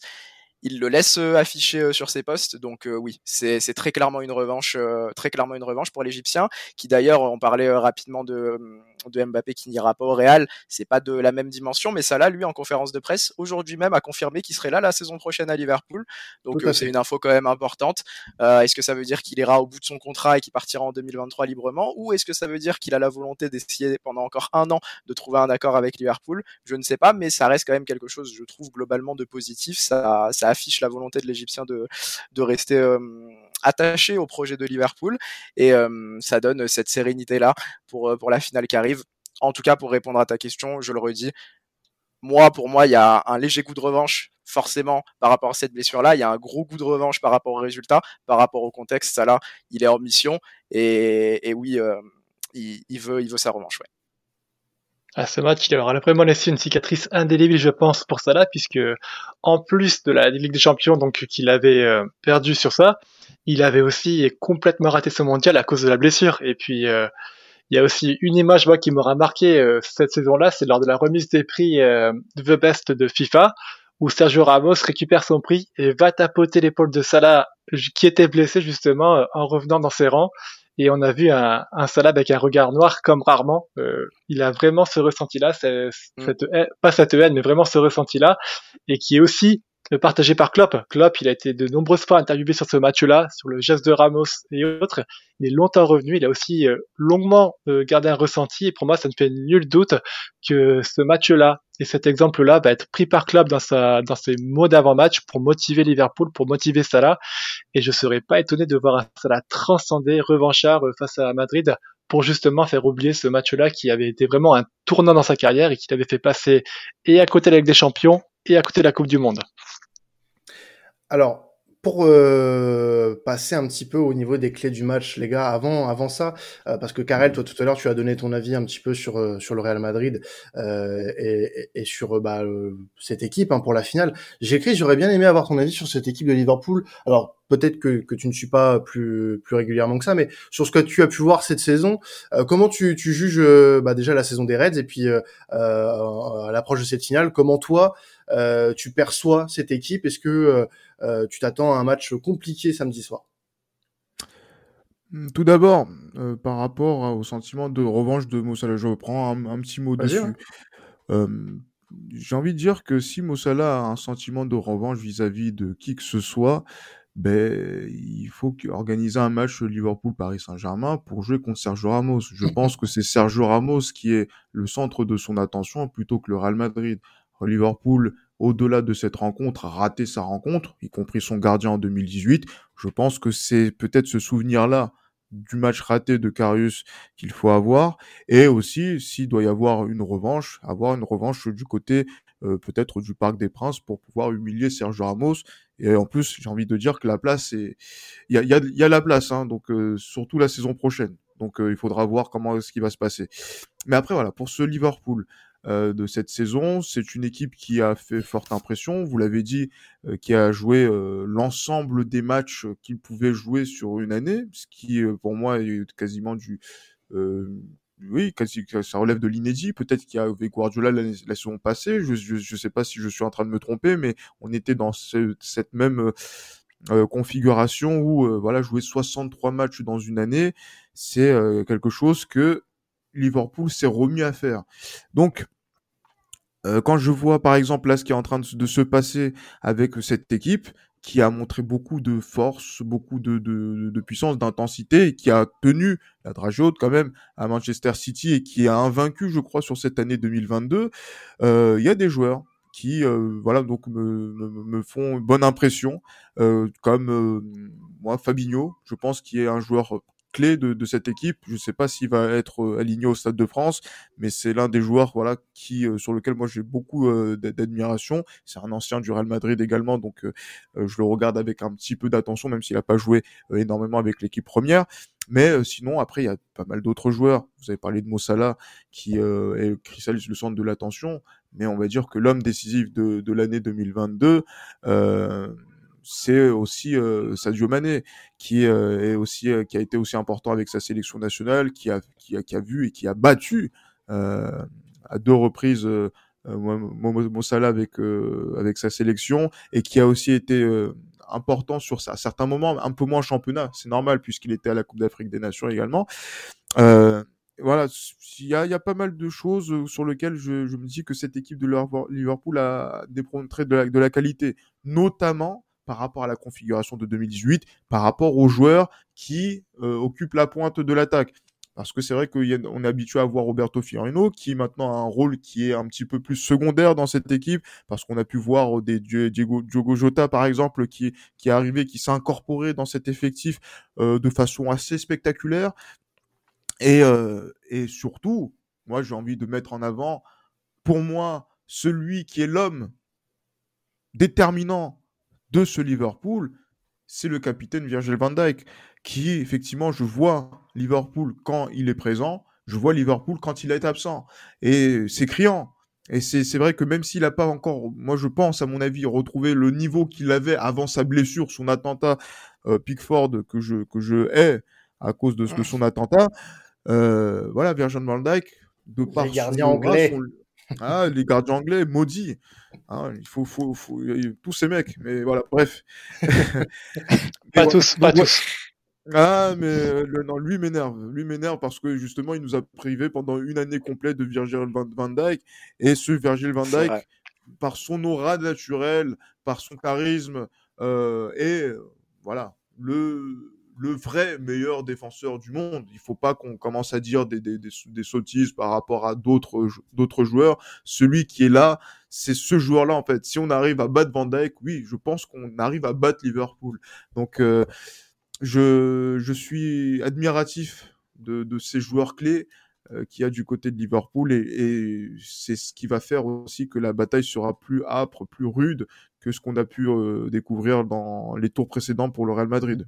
il le laisse afficher sur ses postes. Donc euh, oui, c'est très clairement une revanche, euh, très clairement une revanche pour l'Égyptien, qui d'ailleurs, on parlait rapidement de, de Mbappé qui n'ira pas au Real. C'est pas de la même dimension, mais ça là, lui, en conférence de presse aujourd'hui même, a confirmé qu'il serait là la saison prochaine à Liverpool. Donc c'est une info quand même importante. Euh, est-ce que ça veut dire qu'il ira au bout de son contrat et qu'il partira en 2023 librement, ou est-ce que ça veut dire qu'il a la volonté d'essayer pendant encore un an de trouver un accord avec Liverpool? Je ne sais pas, mais ça reste quand même quelque chose, je trouve globalement de positif. Ça, ça affiche la volonté de l'Égyptien de, de rester euh, attaché au projet de Liverpool et euh, ça donne cette sérénité là pour, euh, pour la finale qui arrive. En tout cas, pour répondre à ta question, je le redis, moi, pour moi, il y a un léger goût de revanche, forcément, par rapport à cette blessure-là. Il y a un gros goût de revanche par rapport au résultat, par rapport au contexte. Ça, là, il est en mission. Et, et oui, il, veut, il veut sa revanche, à ce match, il aura vraiment laissé une cicatrice indélébile, je pense, pour Salah, puisque en plus de la Ligue des Champions, donc qu'il avait euh, perdu sur ça, il avait aussi complètement raté ce mondial à cause de la blessure. Et puis, euh, il y a aussi une image moi qui m'aura marqué euh, cette saison-là, c'est lors de la remise des prix The Best de FIFA, où Sergio Ramos récupère son prix et va tapoter l'épaule de Salah, qui était blessé justement en revenant dans ses rangs et on a vu un, un Salah avec un regard noir comme rarement. Euh, il a vraiment ce ressenti-là, mm. cette, pas cette haine, mais vraiment ce ressenti-là, et qui est aussi partagé par Klopp. Klopp, il a été de nombreuses fois interviewé sur ce match-là, sur le geste de Ramos et autres. Il est longtemps revenu, il a aussi euh, longuement euh, gardé un ressenti, et pour moi, ça ne fait nul doute que ce match-là et cet exemple-là va être pris par Klopp dans, sa, dans ses mots d'avant-match pour motiver Liverpool, pour motiver Salah, et je serais pas étonné de voir Salah transcender, revanchard euh, face à Madrid, pour justement faire oublier ce match-là qui avait été vraiment un tournant dans sa carrière et qui l'avait fait passer et à côté de la Ligue des Champions et à côté de la Coupe du Monde. Alors, pour euh, passer un petit peu au niveau des clés du match, les gars, avant, avant ça, euh, parce que Karel, toi tout à l'heure, tu as donné ton avis un petit peu sur euh, sur le Real Madrid euh, et, et, sur bah, cette équipe hein, pour la finale. J'ai écrit, j'aurais bien aimé avoir ton avis sur cette équipe de Liverpool. Alors peut-être que, que tu ne suis pas plus plus régulièrement que ça, mais sur ce que tu as pu voir cette saison, comment tu, tu juges bah, déjà la saison des Reds et puis à l'approche de cette finale, comment toi tu perçois cette équipe Est-ce que euh, tu t'attends à un match compliqué samedi soir? Hmm, tout d'abord, euh, par rapport au sentiment de revanche de Mossala, je reprends un, petit mot dessus. Euh, j'ai envie de dire que si Mossala a un sentiment de revanche vis-à-vis de qui que ce soit, ben, il faut organiser un match Liverpool-Paris Saint-Germain pour jouer contre Sergio Ramos. Je pense que c'est Sergio Ramos qui est le centre de son attention plutôt que le Real Madrid. Liverpool au-delà de cette rencontre, a raté sa rencontre, y compris son gardien en 2018. Je pense que c'est peut-être ce souvenir-là du match raté de Karius qu'il faut avoir. Et aussi, s'il doit y avoir une revanche, avoir une revanche du côté euh, peut-être du Parc des Princes pour pouvoir humilier Sergio Ramos. Et en plus, j'ai envie de dire que la place est... Il y a, y, y a, la place, hein, donc euh, surtout la saison prochaine. Donc euh, il faudra voir comment ce qui va se passer. Mais après, voilà, pour ce Liverpool, euh, de cette saison. C'est une équipe qui a fait forte impression, vous l'avez dit, euh, qui a joué euh, l'ensemble des matchs qu'il pouvait jouer sur une année, ce qui pour moi est quasiment du... oui, quasi, ça relève de l'inédit. Peut-être qu'il y avait Guardiola la, la saison passée. Je ne sais pas si je suis en train de me tromper, mais on était dans ce, cette même configuration où voilà jouer 63 matchs dans une année, c'est quelque chose que Liverpool s'est remis à faire. Donc euh, quand je vois par exemple là ce qui est en train de, se passer avec cette équipe qui a montré beaucoup de force, beaucoup de, de, de puissance, d'intensité, qui a tenu la dragée haute quand même à Manchester City et qui a invaincu, je crois, sur cette année 2022, euh, il y a des joueurs qui, euh, voilà, donc me, me, me, font une bonne impression, euh, comme euh, moi, Fabinho, je pense qu'il est un joueur clé de, de cette équipe. Je ne sais pas s'il va être euh, aligné au Stade de France, mais c'est l'un des joueurs voilà qui euh, sur lequel moi j'ai beaucoup euh, d'admiration. C'est un ancien du Real Madrid également, donc je le regarde avec un petit peu d'attention, même s'il n'a pas joué énormément avec l'équipe première. Mais sinon, après, il y a pas mal d'autres joueurs. Vous avez parlé de Mossala, qui euh, cristallise le centre de l'attention. Mais on va dire que l'homme décisif de, de l'année 2022, euh, c'est aussi euh, Sadio Mané qui euh, est aussi euh, qui a été aussi important avec sa sélection nationale, qui a qui a, qui a vu et qui a battu euh, à deux reprises euh, Mossala avec avec sa sélection et qui a aussi été important sur ça, à certains moments, un peu moins championnat, c'est normal puisqu'il était à la Coupe d'Afrique des Nations également. Euh, voilà, il y a, y a, pas mal de choses sur lesquelles je, je, me dis que cette équipe de Liverpool a démontré de la, de la qualité, notamment par rapport à la configuration de 2018, par rapport aux joueurs qui euh, occupent la pointe de l'attaque. Parce que c'est vrai qu'on est habitué à voir Roberto Firmino, qui maintenant a un rôle qui est un petit peu plus secondaire dans cette équipe, parce qu'on a pu voir des Diego, Diogo Jota, par exemple, qui, est arrivé, qui s'est incorporé dans cet effectif euh, de façon assez spectaculaire. Euh, et surtout, moi, j'ai envie de mettre en avant, pour moi, celui qui est l'homme déterminant de ce Liverpool, c'est le capitaine Virgil van Dijk, qui effectivement, je vois Liverpool quand il est présent, je vois Liverpool quand il est absent. Et c'est criant. Et c'est vrai que même s'il n'a pas encore, moi je pense à mon avis, retrouvé le niveau qu'il avait avant sa blessure, son attentat euh, Pickford que je, que je hais à cause de, de son attentat, euh, voilà, Virgil van Dijk, de par Les gardiens anglais. Son, ah, les gardiens anglais maudits. Hein, il faut, faut, faut, tous ces mecs. Mais voilà, bref. pas tous, pas tous. Ah, mais le, non, lui m'énerve. Lui m'énerve parce que justement, il nous a privé pendant une année complète de Virgil van, Dijk. Et ce Virgil van Dijk, par son aura naturelle, par son charisme, euh, et voilà, le, le vrai meilleur défenseur du monde. Il faut pas qu'on commence à dire des, sottises par rapport à d'autres joueurs. Celui qui est là, c'est ce joueur-là en fait. Si on arrive à battre Van Dijk, oui, je pense qu'on arrive à battre Liverpool. Donc euh, je suis admiratif de, ces joueurs clés euh, qu'il y a du côté de Liverpool et, et c'est ce qui va faire aussi que la bataille sera plus âpre, plus rude que ce qu'on a pu euh, découvrir dans les tours précédents pour le Real Madrid.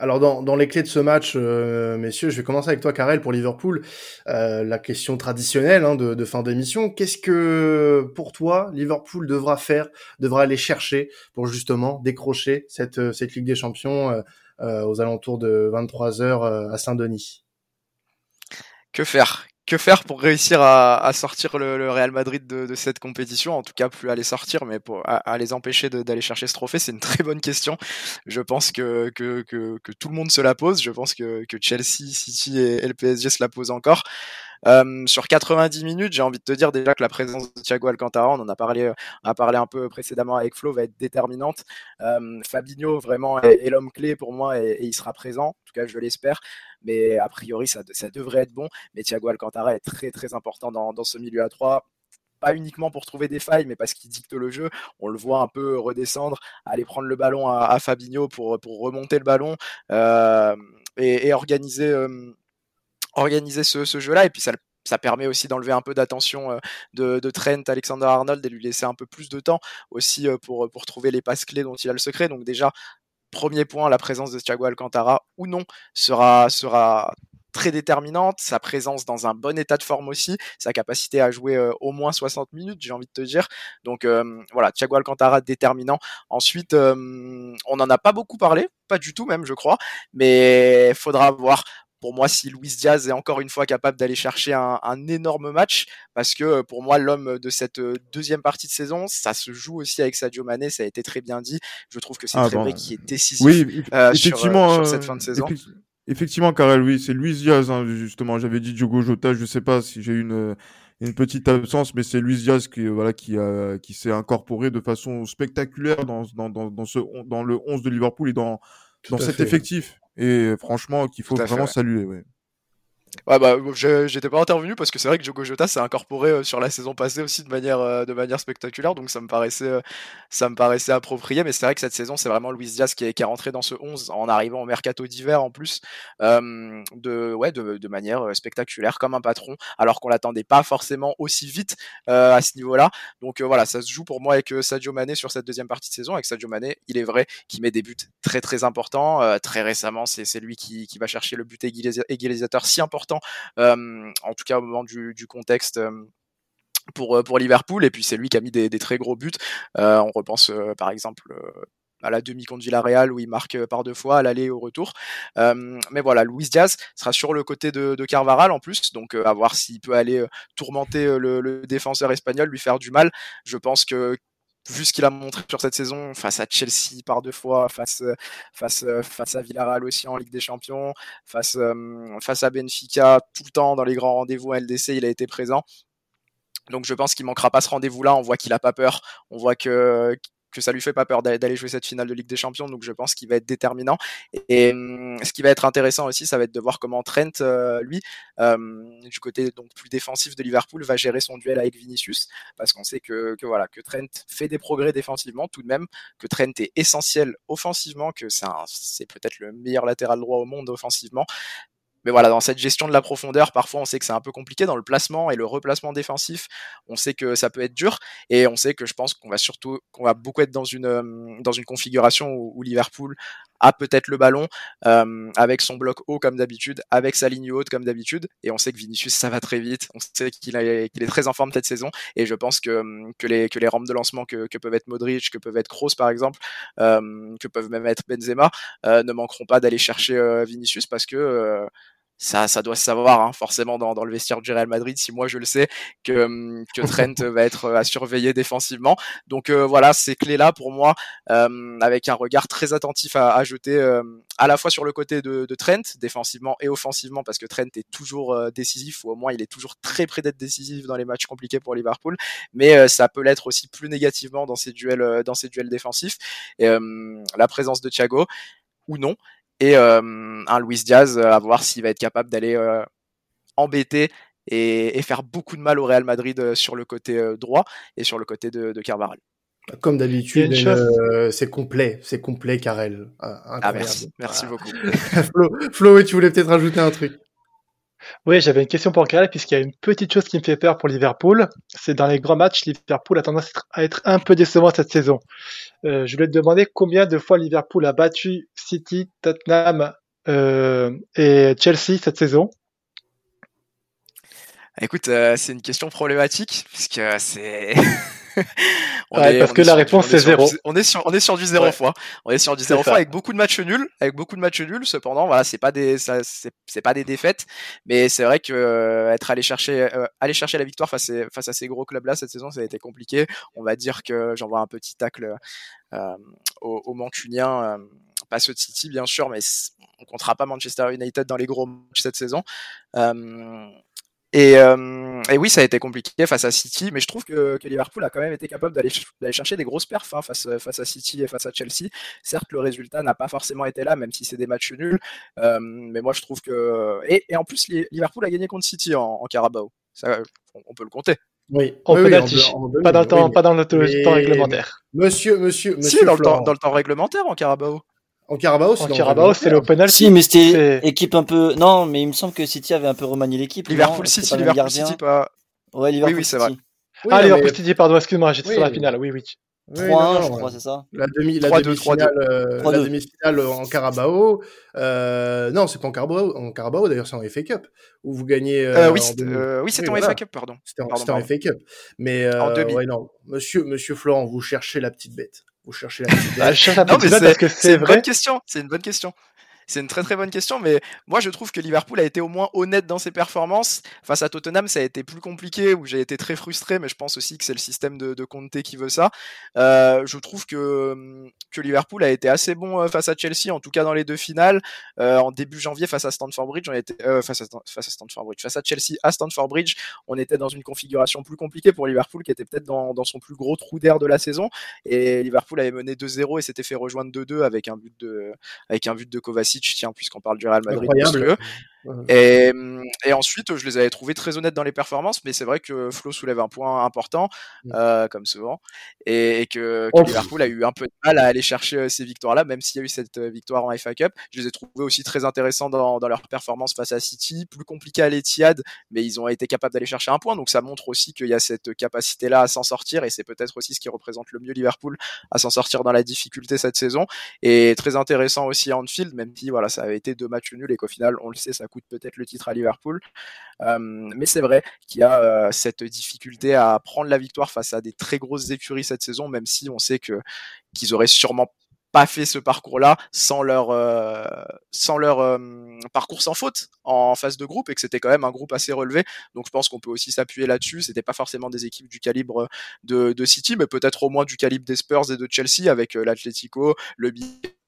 Alors dans, dans, les clés de ce match, euh, messieurs, je vais commencer avec toi, Karel, pour Liverpool. Euh, la question traditionnelle hein, de, fin d'émission. Qu'est-ce que, pour toi, Liverpool devra faire, devra aller chercher pour justement décrocher cette, euh, cette Ligue des Champions aux alentours de 23 heures euh, à Saint-Denis? Que faire? Que faire pour réussir à, à sortir le, le, Real Madrid de, de, cette compétition En tout cas, plus à les sortir, mais pour, à, à les empêcher d'aller chercher ce trophée, c'est une très bonne question. Je pense que, que, que, que, tout le monde se la pose. Je pense que, Chelsea, City et, et le PSG se la posent encore. Euh, sur 90 minutes, j'ai envie de te dire déjà que la présence de Thiago Alcantara, on en a parlé, on a parlé un peu précédemment avec Flo, va être déterminante. Euh, Fabinho vraiment est, est l'homme clé pour moi et, et, il sera présent. En tout cas, je l'espère. Mais a priori, ça, devrait être bon. Mais Thiago Alcantara est très très important dans, ce milieu à 3 pas uniquement pour trouver des failles, mais parce qu'il dicte le jeu. On le voit un peu redescendre, aller prendre le ballon à, à Fabinho pour, pour remonter le ballon euh, et, organiser, euh, organiser ce, jeu-là. Et puis ça, ça permet aussi d'enlever un peu d'attention euh, de, de, Trent, Alexander Arnold et lui laisser un peu plus de temps aussi pour, pour trouver les passes clés dont il a le secret. Donc déjà, premier point, la présence de Thiago Alcantara ou non sera, très déterminante, sa présence dans un bon état de forme aussi, sa capacité à jouer au moins 60 minutes, j'ai envie de te dire. Donc voilà, Thiago Alcantara déterminant. Ensuite, on n'en a pas beaucoup parlé, pas du tout même, je crois, mais faudra voir pour moi si Luis Diaz est encore une fois capable d'aller chercher un, énorme match parce que pour moi l'homme de cette deuxième partie de saison ça se joue aussi avec Sadio Mané ça a été très bien dit. Je trouve que c'est ah, très vrai qui est décisif oui, euh, effectivement, sur, cette fin de saison. effectivement Karel oui c'est Luis Diaz hein, justement. J'avais dit Diogo Jota je sais pas si j'ai une une petite absence, mais c'est Luis Diaz qui voilà qui a, qui s'est incorporé de façon spectaculaire dans dans dans, dans ce dans le 11 de Liverpool et dans dans cet effectif et franchement qu'il faut vraiment saluer. Ouais. Ouais, bah, j'étais pas intervenu parce que c'est vrai que Diogo Jota s'est incorporé euh, sur la saison passée aussi de manière, euh, de manière spectaculaire, donc ça me paraissait, euh, ça me paraissait approprié. Mais c'est vrai que cette saison, c'est vraiment Luis Diaz qui est, qui est rentré dans ce 11 en arrivant au mercato d'hiver en plus, de, ouais, de, de, manière spectaculaire comme un patron, alors qu'on l'attendait pas forcément aussi vite à ce niveau-là. Donc voilà, ça se joue pour moi avec Sadio Mané sur cette deuxième partie de saison. Avec Sadio Mané, il est vrai qu'il met des buts très très importants. très récemment, c'est lui qui, qui va chercher le but égalisateur si important en tout cas au moment du, contexte pour, pour Liverpool. Et puis c'est lui qui a mis des, très gros buts. on repense par exemple à la demi contre Villarreal où il marque par deux fois à l'aller et au retour. mais voilà, Luis Diaz sera sur le côté de, de Carvaral en plus, donc à voir s'il peut aller tourmenter le, défenseur espagnol, lui faire du mal. Je pense que vu ce qu'il a montré sur cette saison face à Chelsea par deux fois, face face face à Villarreal aussi en Ligue des Champions, face face à Benfica tout le temps dans les grands rendez-vous à LDC, il a été présent. Donc je pense qu'il manquera pas ce rendez-vous-là. On voit qu'il a pas peur. On voit que ça lui fait pas peur d'aller jouer cette finale de Ligue des Champions, donc je pense qu'il va être déterminant. Et, hum, ce qui va être intéressant aussi, ça va être de voir comment Trent, euh, lui, hum, du côté donc plus défensif de Liverpool, va gérer son duel avec Vinicius, parce qu'on sait que, que, voilà que Trent fait des progrès défensivement tout de même, que Trent est essentiel offensivement, que c'est peut-être le meilleur latéral droit au monde offensivement, mais voilà, dans cette gestion de la profondeur, parfois on sait que c'est un peu compliqué dans le placement et le replacement défensif. On sait que ça peut être dur et on sait que je pense qu'on va surtout, qu'on va beaucoup être dans une euh, configuration où, Liverpool a peut-être le ballon euh, avec son bloc haut comme d'habitude, avec sa ligne haute comme d'habitude. Et on sait que Vinicius ça va très vite. On sait qu'il est très en forme cette saison et je pense que les que rampes de lancement que, que peuvent être Modric, que peuvent être Kroos par exemple, euh, que peuvent même être Benzema, ne manqueront pas d'aller chercher Vinicius parce que ça, ça doit se savoir hein, forcément dans, dans, le vestiaire du Real Madrid. Si moi je le sais que, que Trent va être euh, à surveiller défensivement. Donc euh, voilà, ces clés là pour moi, euh, avec un regard très attentif à, à jeter à la fois sur le côté de, de, Trent défensivement et offensivement parce que Trent est toujours décisif ou au moins il est toujours très près d'être décisif dans les matchs compliqués pour Liverpool. Mais ça peut l'être aussi plus négativement dans ces duels dans ces duels défensifs. Et la présence de Thiago ou non et euh, un Luis Diaz euh, à voir s'il va être capable d'aller euh, embêter et, faire beaucoup de mal au Real Madrid sur le côté droit et sur le côté de, de Carvajal. Comme d'habitude, c'est complet, c'est complet, Karel. Ah, ah merci, merci beaucoup. Flo, Flo, tu voulais peut-être rajouter un truc oui, j'avais une question pour Karel, puisqu'il y a une petite chose qui me fait peur pour Liverpool. C'est dans les grands matchs, Liverpool a tendance à être un peu décevant cette saison. Euh, je voulais te demander combien de fois Liverpool a battu City, Tottenham euh, et Chelsea cette saison. Écoute, euh, c'est une question problématique, puisque c'est... parce que la réponse c'est zéro. On est sur on est sur du zéro fois. On est sur du zéro fois avec beaucoup de matchs nuls, avec beaucoup de matchs nuls. Cependant, voilà, c'est pas des c'est pas des défaites, mais c'est vrai que euh, être allé chercher euh, aller chercher la victoire face à, face à ces gros clubs là cette saison, ça a été compliqué. On va dire que j'envoie un petit tacle euh, aux, aux Mancuniens. pas ceux de City bien sûr, mais on comptera pas Manchester United dans les gros matchs cette saison. Et, euh, et, oui, ça a été compliqué face à City, mais je trouve que, que Liverpool a quand même été capable d'aller chercher des grosses perfs hein, face, face à City et face à Chelsea. Certes, le résultat n'a pas forcément été là, même si c'est des matchs nuls. Euh, mais moi, je trouve que et, et, en plus, Liverpool a gagné contre City en, en Carabao. Ça, on, peut le compter. Oui, on peut pas dans le temps, pas dans le temps réglementaire. Monsieur, monsieur, monsieur. Si, dans le, temps, dans le temps réglementaire en Carabao. En Carabao, c'est Carabao, c'est le penalty. Si, mais c'était équipe un peu. Non, mais il me semble que City avait un peu remanié l'équipe. Liverpool City, Liverpool City, pas. Ouais, Liverpool oui, oui, c'est vrai. ah, Liverpool City, pardon, excuse-moi, j'étais sur la finale. Oui, oui. 3-1, je crois, c'est ça La demi, la demi-finale, euh, la demi-finale en Carabao. Euh, non, c'est pas en Carabao, en Carabao d'ailleurs, c'est en FA Cup où vous gagnez. Euh, oui, c'était oui, en FA Cup, pardon. C'était en, en, FA Cup. Mais en demi. Ouais, non, monsieur, monsieur Florent, vous cherchez la petite bête. Vous cherchez la petite bête. Ah, non, mais c'est une bonne question. C'est une bonne question. C'est une très très bonne question, mais moi je trouve que Liverpool a été au moins honnête dans ses performances. Face à Tottenham, ça a été plus compliqué, où j'ai été très frustré, mais je pense aussi que c'est le système de, de Conte qui veut ça. Euh, je trouve que, hum, que Liverpool a été assez bon euh, face à Chelsea, en tout cas dans les deux finales. Euh, en début janvier, face à Stamford Bridge, on était face, à, Stamford Bridge, face à Chelsea à Stamford Bridge, on était dans une configuration plus compliquée pour Liverpool, qui était peut-être dans, dans son plus gros trou d'air de la saison. Et Liverpool avait mené 2-0 et s'était fait rejoindre 2-2 avec un but de avec un but de Kovacic, tiens, puisqu'on parle du Real Madrid. Et, et, ensuite, je les avais trouvés très honnêtes dans les performances, mais c'est vrai que Flo soulève un point important, mm. euh, comme souvent, et, que, que Liverpool a eu un peu de mal à aller chercher euh, ces victoires-là, même s'il y a eu cette euh, victoire en FA Cup. Je les ai trouvés aussi très intéressants dans, dans leur performance face à City, plus compliqué à l'Etihad, mais ils ont été capables d'aller chercher un point, donc ça montre aussi qu'il y a cette capacité-là à s'en sortir, et c'est peut-être aussi ce qui représente le mieux Liverpool à s'en sortir dans la difficulté cette saison. Et très intéressant aussi à Anfield, même si voilà, ça avait été deux matchs nuls et qu'au final, on le sait, ça coûte peut-être le titre à Liverpool. Euh, mais c'est vrai qu'il y a euh, cette difficulté à prendre la victoire face à des très grosses écuries cette saison, même si on sait que qu'ils auraient sûrement pas fait ce parcours-là sans leur euh, sans leur parcours sans faute en phase de groupe et que c'était quand même un groupe assez relevé. Donc je pense qu'on peut aussi s'appuyer là-dessus. C'était pas forcément des équipes du calibre de, City, mais peut-être au moins du calibre des Spurs et de Chelsea avec l'Atlético, le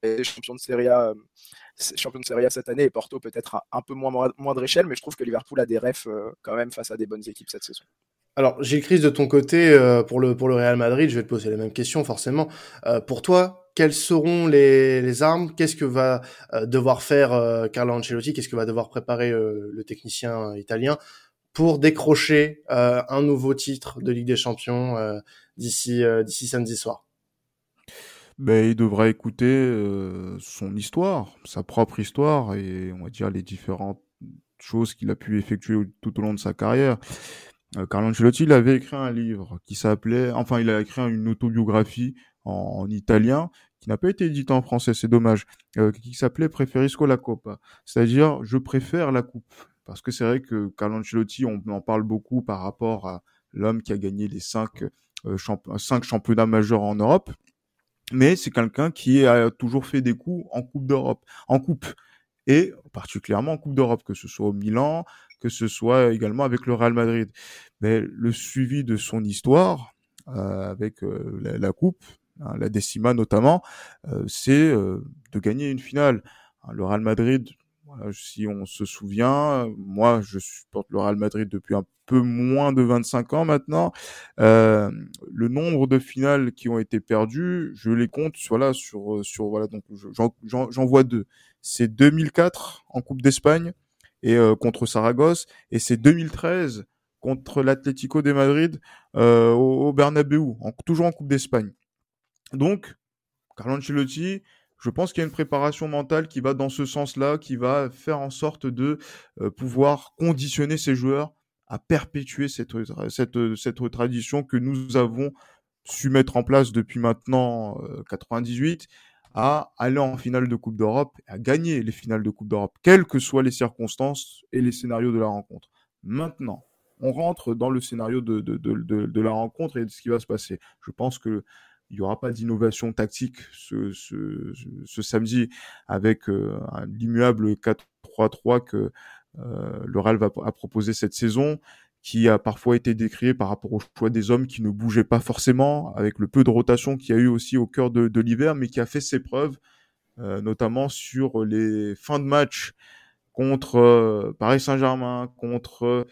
les champions de Serie A champion de Serie A cette année et Porto peut-être à un peu moins moindre échelle, mais je trouve que Liverpool a des refs euh, quand même face à des bonnes équipes cette saison. Alors, Gilles Chris, de ton côté, euh, pour, le, Real Madrid, je vais te poser la même question forcément. Euh, pour toi, quelles seront les, armes? Qu'est-ce que va devoir faire Carlo Ancelotti? Qu'est-ce que va devoir préparer le technicien italien pour décrocher un nouveau titre de Ligue des Champions d'ici samedi soir? Ben, il devra écouter euh, son histoire, sa propre histoire et on va dire les différentes choses qu'il a pu effectuer tout au long de sa carrière. Euh, Carlo Ancelotti, il avait écrit un livre qui s'appelait, enfin, il a écrit une autobiographie en, italien qui n'a pas été édité en français, c'est dommage, euh, qui s'appelait Preferisco la Coppa, c'est-à-dire je préfère la coupe. Parce que c'est vrai que Carlo Ancelotti, on en parle beaucoup par rapport à l'homme qui a gagné les cinq, euh, cinq championnats majeurs en Europe mais c'est quelqu'un qui a toujours fait des coups en Coupe d'Europe, en Coupe, et particulièrement en Coupe d'Europe, que ce soit au Milan, que ce soit également avec le Real Madrid. Mais le suivi de son histoire euh, avec euh, la, Coupe, hein, la Décima notamment, euh, c'est de gagner une finale. Hein, le Real Madrid, si on se souvient, moi je supporte le Real Madrid depuis un peu moins de 25 ans maintenant. Euh, le nombre de finales qui ont été perdues, je les compte voilà sur sur voilà donc j'en vois deux. C'est 2004 en Coupe d'Espagne et euh, contre Saragosse et c'est 2013 contre l'Atlético de Madrid euh, au, au Bernabeu, en, toujours en Coupe d'Espagne. Donc Carlo Ancelotti, je pense qu'il y a une préparation mentale qui va dans ce sens-là, qui va faire en sorte de euh, pouvoir conditionner ses joueurs à perpétuer cette, cette, cette tradition que nous avons su mettre en place depuis maintenant 98 euh, à aller en finale de Coupe d'Europe, à gagner les finales de Coupe d'Europe, quelles que soient les circonstances et les scénarios de la rencontre. Maintenant, on rentre dans le scénario de, de, de, de, la rencontre et de ce qui va se passer. Je pense que il n'y aura pas d'innovation tactique ce, ce, ce, samedi avec euh, l'immuable 4-3-3 que euh, le Real va, a proposé cette saison, qui a parfois été décrié par rapport au choix des hommes qui ne bougeaient pas forcément, avec le peu de rotation qu'il y a eu aussi au cœur de, l'hiver, mais qui a fait ses preuves, euh, notamment sur les fins de match contre euh, Paris Saint-Germain, contre euh,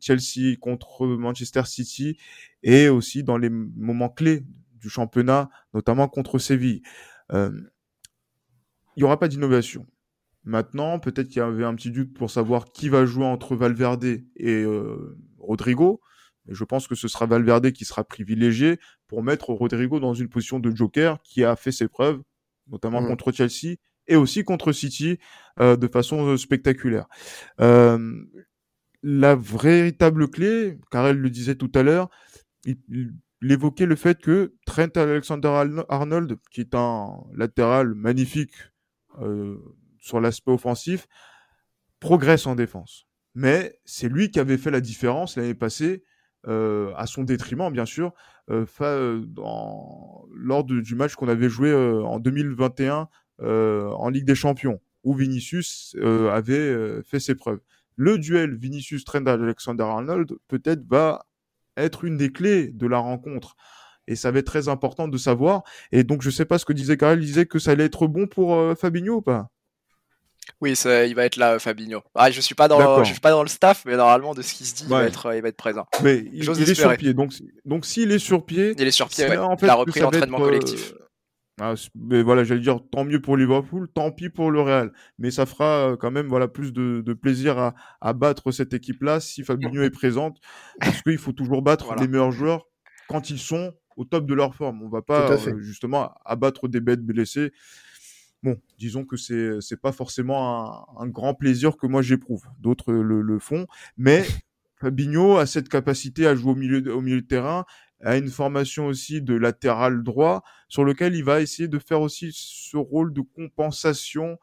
Chelsea contre Manchester City et aussi dans les moments clés du championnat, notamment contre Séville. Euh, il n'y aura pas d'innovation. Maintenant, peut-être qu'il y avait un petit doute pour savoir qui va jouer entre Valverde et euh, Rodrigo. je pense que ce sera Valverde qui sera privilégié pour mettre Rodrigo dans une position de joker qui a fait ses preuves, notamment mmh. contre Chelsea et aussi contre City de façon spectaculaire. La véritable clé, car elle le disait tout à l'heure, il évoquait le fait que Trent Alexander-Arnold, qui est un latéral magnifique euh, sur l'aspect offensif, progresse en défense. Mais c'est lui qui avait fait la différence l'année passée, euh, à son détriment bien sûr, euh, lors du match qu'on avait joué en 2021 en Ligue des Champions, où Vinicius avait fait ses preuves. Le duel Vinicius-Trent Alexander-Arnold peut-être va être une des clés de la rencontre. Et ça va être très important de savoir. Et donc, je sais pas ce que disait Karel. Il disait que ça allait être bon pour euh, Fabinho ou pas? Oui, ça, il va être là, Fabinho. Ah, je suis pas dans, le, je suis pas dans le staff, mais normalement, de ce qui se dit, il, va être, il va être présent. Mais il, est sur pied. Donc, donc s'il est sur pied, il est sur pied. En fait, il a repris l'entraînement collectif. Euh, ah, mais voilà, j'allais dire tant mieux pour Liverpool, tant pis pour le Real. Mais ça fera euh, quand même voilà plus de, de plaisir à, à, battre cette équipe-là si Fabinho est présente, parce qu'il faut toujours battre les meilleurs joueurs quand ils sont au top de leur forme. On va pas euh, justement abattre des bêtes blessées. Bon, disons que c'est c'est pas forcément un, un, grand plaisir que moi j'éprouve. D'autres le, le font, mais Fabinho a cette capacité à jouer au milieu au milieu de terrain a une formation aussi de latéral droit sur lequel il va essayer de faire aussi ce rôle de compensation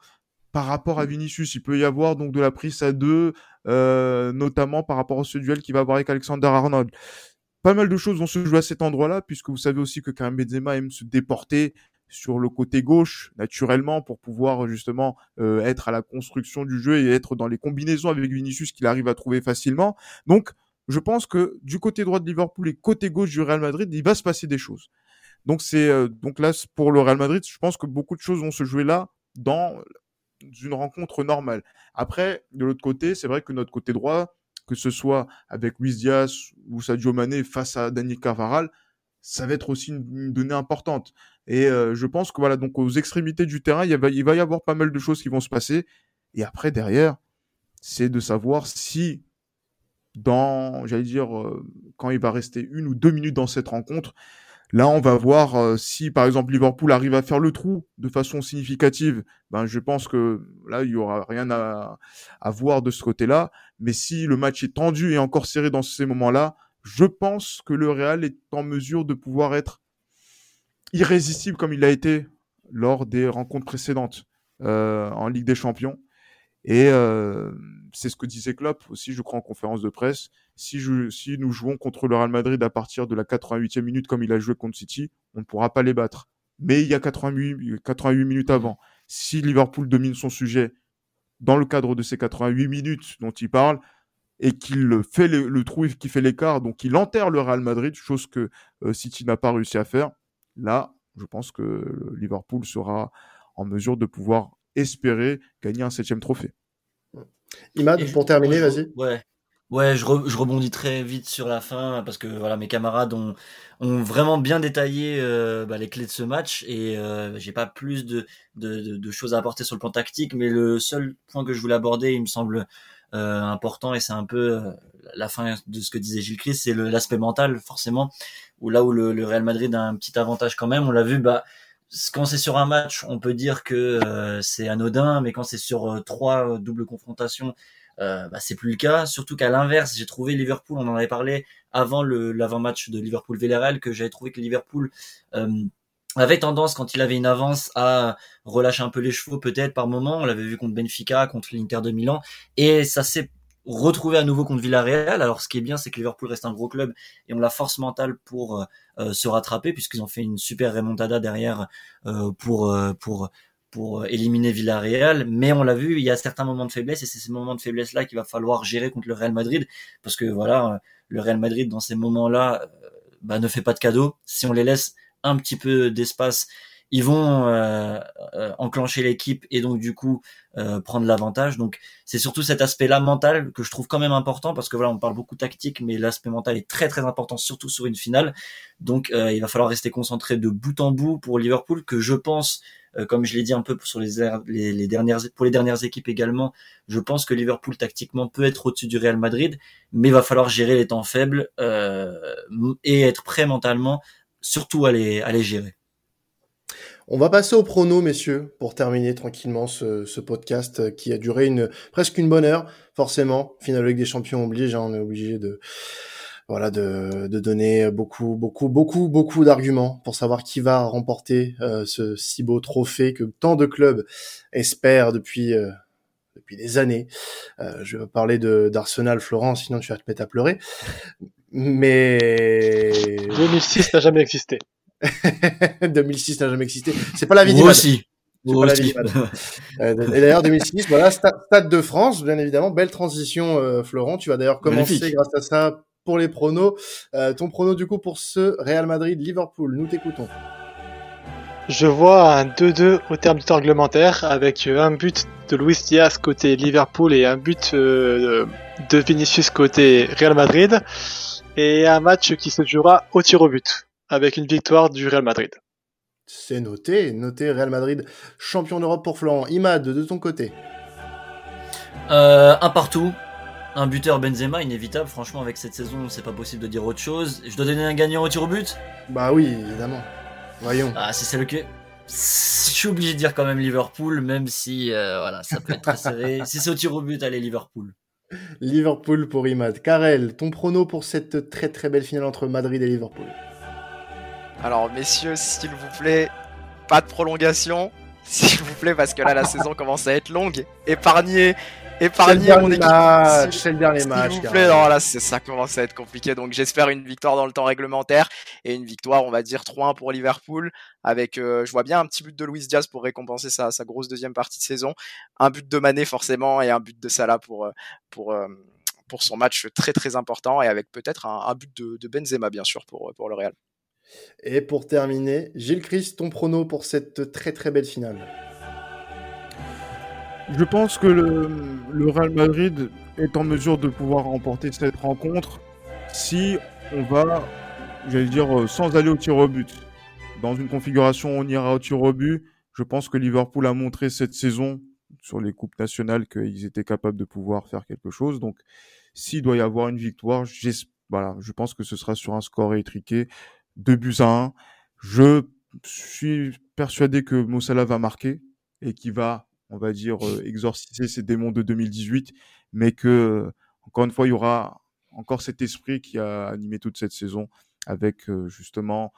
par rapport à Vinicius. Il peut y avoir donc de la prise à deux, euh, notamment par rapport à ce duel qu'il va avoir avec Alexander Arnold. Pas mal de choses vont se jouer à cet endroit-là, puisque vous savez aussi que Karim Benzema aime se déporter sur le côté gauche naturellement pour pouvoir justement euh, être à la construction du jeu et être dans les combinaisons avec Vinicius qu'il arrive à trouver facilement. Donc je pense que du côté droit de Liverpool et côté gauche du Real Madrid, il va se passer des choses. Donc c'est euh, donc là pour le Real Madrid, je pense que beaucoup de choses vont se jouer là dans une rencontre normale. Après, de l'autre côté, c'est vrai que notre côté droit, que ce soit avec Luis Diaz ou Sadio Mané face à Daniel Carvaral, ça va être aussi une, donnée importante. Et euh, je pense que voilà, donc aux extrémités du terrain, il, il va y avoir pas mal de choses qui vont se passer. Et après, derrière, c'est de savoir si dans, j'allais dire, euh, quand il va rester une ou deux minutes dans cette rencontre. Là, on va voir euh, si, par exemple, Liverpool arrive à faire le trou de façon significative. Ben, je pense que là, il y aura rien à, à voir de ce côté-là. Mais si le match est tendu et encore serré dans ces moments-là, je pense que le Real est en mesure de pouvoir être irrésistible comme il a été lors des rencontres précédentes euh, en Ligue des Champions. Et euh, c'est ce que disait Klopp aussi, je crois, en conférence de presse. Si, nous jouons contre le Real Madrid à partir de la 88e minute comme il a joué contre City, on ne pourra pas les battre. Mais il y a 88, 88 minutes avant. Si Liverpool domine son sujet dans le cadre de ces 88 minutes dont il parle, et qu'il fait le, trou et qu'il fait l'écart, donc il enterre le Real Madrid, chose que euh, City n'a pas réussi à faire, là, je pense que Liverpool sera en mesure de pouvoir espérer gagner un septième trophée. Imad, pour terminer, vas-y. Ouais. Ouais, je, rebondis très vite sur la fin parce que voilà, mes camarades ont, ont vraiment bien détaillé euh, bah, les clés de ce match et euh, j'ai pas plus de, de, de, choses à apporter sur le plan tactique, mais le seul point que je voulais aborder, il me semble euh, important et c'est un peu euh, la fin de ce que disait Gilles Christ, c'est l'aspect mental forcément, où là où le, le, Real Madrid a un petit avantage quand même, on l'a vu, bah quand c'est sur un match, on peut dire que euh, c'est anodin, mais quand c'est sur euh, trois euh, doubles confrontations, bah, c'est plus le cas. Surtout qu'à l'inverse, j'ai trouvé Liverpool, on en avait parlé avant l'avant-match de Liverpool-Villarreal, que j'avais trouvé que Liverpool avait tendance, quand il avait une avance, à relâcher un peu les chevaux peut-être par moment. On l'avait vu contre Benfica, contre l'Inter de Milan, et ça s'est retrouver à nouveau contre Villarreal. Alors ce qui est bien, c'est que Liverpool reste un gros club et on la force mentale pour euh, euh, se rattraper puisqu'ils ont fait une super remontada derrière euh, pour pour pour éliminer Villarreal. Mais on l'a vu, il y a certains moments de faiblesse et c'est ces moments de faiblesse là qu'il va falloir gérer contre le Real Madrid parce que voilà, le Real Madrid dans ces moments-là bah, ne fait pas de cadeaux. Si on les laisse un petit peu d'espace ils vont euh, euh, enclencher l'équipe et donc du coup euh, prendre l'avantage. Donc c'est surtout cet aspect-là mental que je trouve quand même important parce que voilà, on parle beaucoup tactique, mais l'aspect mental est très très important, surtout sur une finale. Donc il va falloir rester concentré de bout en bout pour Liverpool, que je pense, comme je l'ai dit un peu sur les, les, dernières pour les dernières équipes également, je pense que Liverpool tactiquement peut être au-dessus du Real Madrid, mais il va falloir gérer les temps faibles et être prêt mentalement, surtout à à les gérer. On va passer au prono, messieurs, pour terminer tranquillement ce, podcast qui a duré une presque une bonne heure. Forcément, finale avec des champions oblige, hein, on est obligé de voilà de, de donner beaucoup beaucoup beaucoup beaucoup d'arguments pour savoir qui va remporter ce si beau trophée que tant de clubs espèrent depuis depuis des années. Euh, je vais parler d'Arsenal Florence, sinon tu vas te mettre à pleurer. Mais 2006 n'a jamais existé. 2006 n'a jamais existé. C'est pas la vie Moi aussi. Moi aussi. euh, et d'ailleurs 2006, voilà Stade de France, bien évidemment, belle transition, euh, Florent. Tu vas d'ailleurs commencer Magnifique. grâce à ça pour les pronos. Euh, ton prono du coup pour ce Real Madrid Liverpool. Nous t'écoutons. Je vois un 2-2 au terme du temps réglementaire avec un but de Luis Diaz côté Liverpool et un but euh, de Vinicius côté Real Madrid et un match qui se jouera au tir au but avec une victoire du Real Madrid. C'est noté, noté Real Madrid champion d'Europe pour Florent. Imad de ton côté. Euh, un partout. Un buteur Benzema, inévitable. Franchement, avec cette saison, c'est pas possible de dire autre chose. Je dois donner un gagnant au tir au but? Bah oui, évidemment. Voyons. Ah, si c'est le cas. Je suis obligé de dire quand même Liverpool, même si euh, voilà, ça peut être très serré. si c'est au tir au but, allez Liverpool. Liverpool pour Imad. Karel, ton prono pour cette très très belle finale entre Madrid et Liverpool? Alors, messieurs, s'il vous plaît, pas de prolongation. S'il vous plaît, parce que là, la saison commence à être longue. Épargnez, épargnez mon équipe. S'il- C'est le dernier S'il match. vous Karel. plaît, non, là, c'est- ça commence à être compliqué. Donc, j'espère une victoire dans le temps réglementaire et une victoire, on va dire 3-1 pour Liverpool. Avec, euh, je vois bien un petit but de Luis Diaz pour récompenser sa, sa grosse deuxième partie de saison. Un but de Mané, forcément, et un but de Salah pour, euh, pour, euh, pour son match très, très important. Et avec peut-être un, un but de, de Benzema, bien sûr, pour, pour le Real. Et pour terminer, Gilles Christ, ton prono pour cette très très belle finale. Je pense que le, Real Madrid est en mesure de pouvoir remporter cette rencontre si on va, j'allais dire, euh, sans aller au tir au but. Dans une configuration on ira au tir au but, je pense que Liverpool a montré cette saison sur les coupes nationales qu'ils étaient capables de pouvoir faire quelque chose. Donc, s'il doit y avoir une victoire, voilà, je pense que ce sera sur un score étriqué, 2 buts à 1. Je suis persuadé que Mossala va marquer et qu'il va on va dire, euh, exorciser ces démons de 2018, mais que, encore une fois, il y aura encore cet esprit qui a animé toute cette saison avec, euh, justement,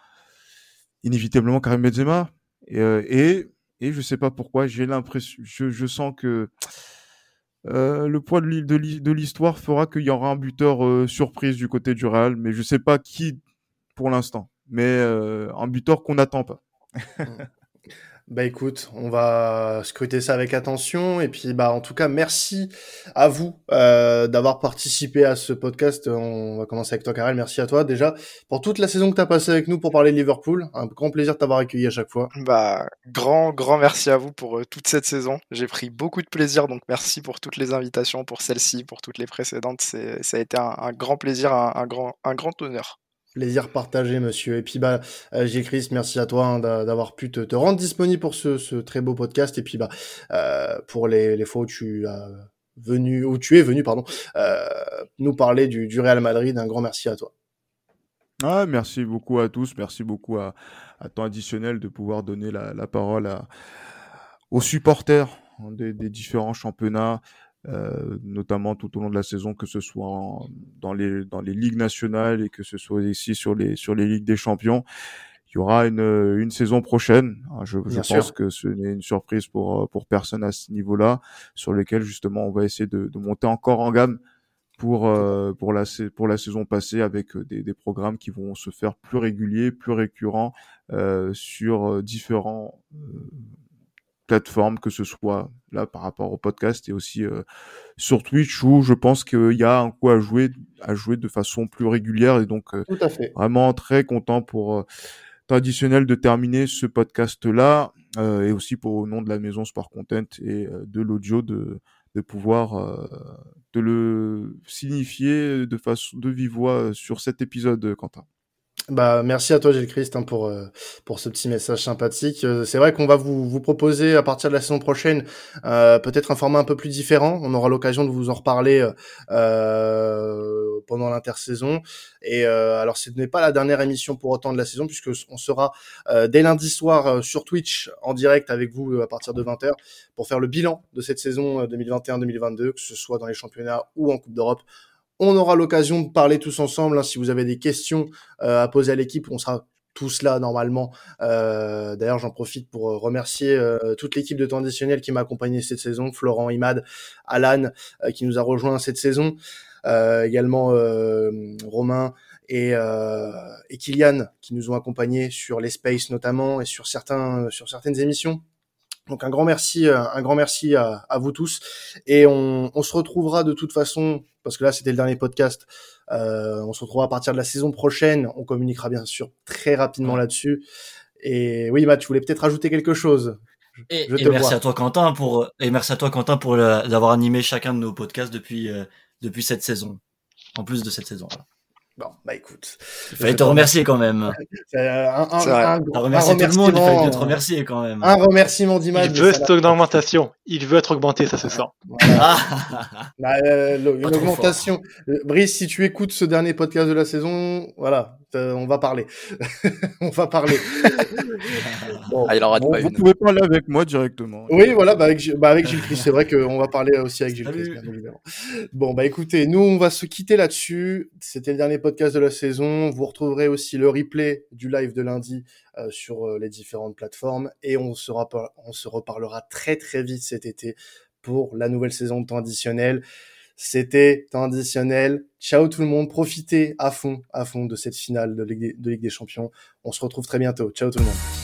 inévitablement Karim Benzema. Et, euh, et, et je sais pas pourquoi, j'ai l'impression, je, sens que le poids de l'hi- de l'hi- de l'histoire fera qu'il y aura un buteur surprise du côté du Real, mais je sais pas qui pour l'instant, mais euh, un buteur qu'on n'attend pas. Bah écoute, on va scruter ça avec attention et puis bah en tout cas merci à vous euh, d'avoir participé à ce podcast. On va commencer avec toi Karel, merci à toi déjà pour toute la saison que tu as passée avec nous pour parler de Liverpool. Un grand plaisir de t'avoir accueilli à chaque fois. Bah, grand, grand merci à vous pour euh, toute cette saison. J'ai pris beaucoup de plaisir, donc merci pour toutes les invitations, pour celle-ci, pour toutes les précédentes. C'est, ça a été un, un grand plaisir, un, un grand, un grand honneur. Plaisir partagé monsieur. Et puis bah euh, Gilles Christ, merci à toi hein, d'a- d'avoir pu te, rendre disponible pour ce, très beau podcast et puis bah euh, pour les, les fois où tu es venu pardon euh, nous parler du, du Real Madrid. Un grand merci à toi. Ah, merci beaucoup à tous. Merci beaucoup à, à temps additionnel de pouvoir donner la, parole aux supporters des différents championnats, euh, notamment tout au long de la saison, que ce soit en- dans, les, dans les ligues nationales et que ce soit ici sur les, sur les ligues des champions. Il y aura une, une saison prochaine. hein, Je, je pense sûr. que ce n'est une surprise pour, euh, pour personne à ce niveau-là, sur lequel justement on va essayer de, de monter encore en gamme pour euh, pour la pour la saison passée avec euh, des, des programmes qui vont se faire plus réguliers, plus récurrents euh, sur différents euh, plateformes que ce soit là par rapport au podcast et aussi euh, sur Twitch où je pense qu'il y a un coup à jouer à jouer de façon plus régulière et donc euh, Tout à fait. vraiment très content pour euh, traditionnel de terminer ce podcast là et aussi pour au nom de la maison Sport Content et de l'audio de de pouvoir de le signifier de façon de vive voix sur cet épisode Quentin. Bah, merci à toi, Gilles Christ, hein, pour, euh, pour ce petit message sympathique. Euh, c'est vrai qu'on va vous, vous proposer, à partir de la saison prochaine, euh, peut-être un format un peu plus différent. On aura l'occasion de vous en reparler euh, pendant l'intersaison. Et alors, ce n'est pas la dernière émission pour autant de la saison, puisque on sera dès lundi soir sur Twitch en direct avec vous à partir de 20h pour faire le bilan de cette saison euh, 2021-2022, que ce soit dans les championnats ou en Coupe d'Europe. On aura l'occasion de parler tous ensemble. Hein, si vous avez des questions à poser à l'équipe, on sera tout cela normalement. Euh, D'ailleurs, j'en profite pour euh, remercier euh, toute l'équipe de temps additionnel qui m'a accompagné cette saison, Florent, Imad, Alan, euh, qui nous a rejoint cette saison, également Romain et, Kylian, qui nous ont accompagnés sur les spaces notamment et sur certains sur certaines émissions. Donc un grand merci, un grand merci à, à vous tous. Et on, on, se retrouvera de toute façon, parce que là c'était le dernier podcast, euh, on se retrouvera à partir de la saison prochaine. On communiquera bien sûr très rapidement là-dessus. Et oui, Matt, tu voulais peut-être rajouter quelque chose. et, merci à toi Quentin pour et merci à toi Quentin pour d'avoir animé chacun de nos podcasts depuis euh, depuis cette saison. En plus de cette saison. Voilà. Bon, bah écoute. Il fallait te remercier quand même. un, un, un, un remercier tout le monde, il fallait te remercier quand même. Un remerciement d'Imad. Il veut cette augmentation. Il veut être augmenté, ça se sent. Voilà. Ah. bah, euh, une augmentation. Euh, Brice, si tu écoutes ce dernier podcast de la saison, voilà, on va parler. on va parler. bon, ah, il aura bon, vous pouvez parler avec moi directement. Oui, voilà, bah avec, bah avec Gilles Christ, c'est vrai qu'on va parler aussi avec Gilles Christ, bien évidemment. Bon, bah écoutez, nous, on va se quitter là-dessus. C'était le dernier podcast de la saison. Vous retrouverez aussi le replay du live de lundi euh, sur euh, les différentes plateformes et on se, reparlera très très vite cet été pour la nouvelle saison de temps additionnel. C'était traditionnel. Ciao tout le monde. Profitez à fond, à fond de cette finale de Ligue des Champions. On se retrouve très bientôt. Ciao tout le monde.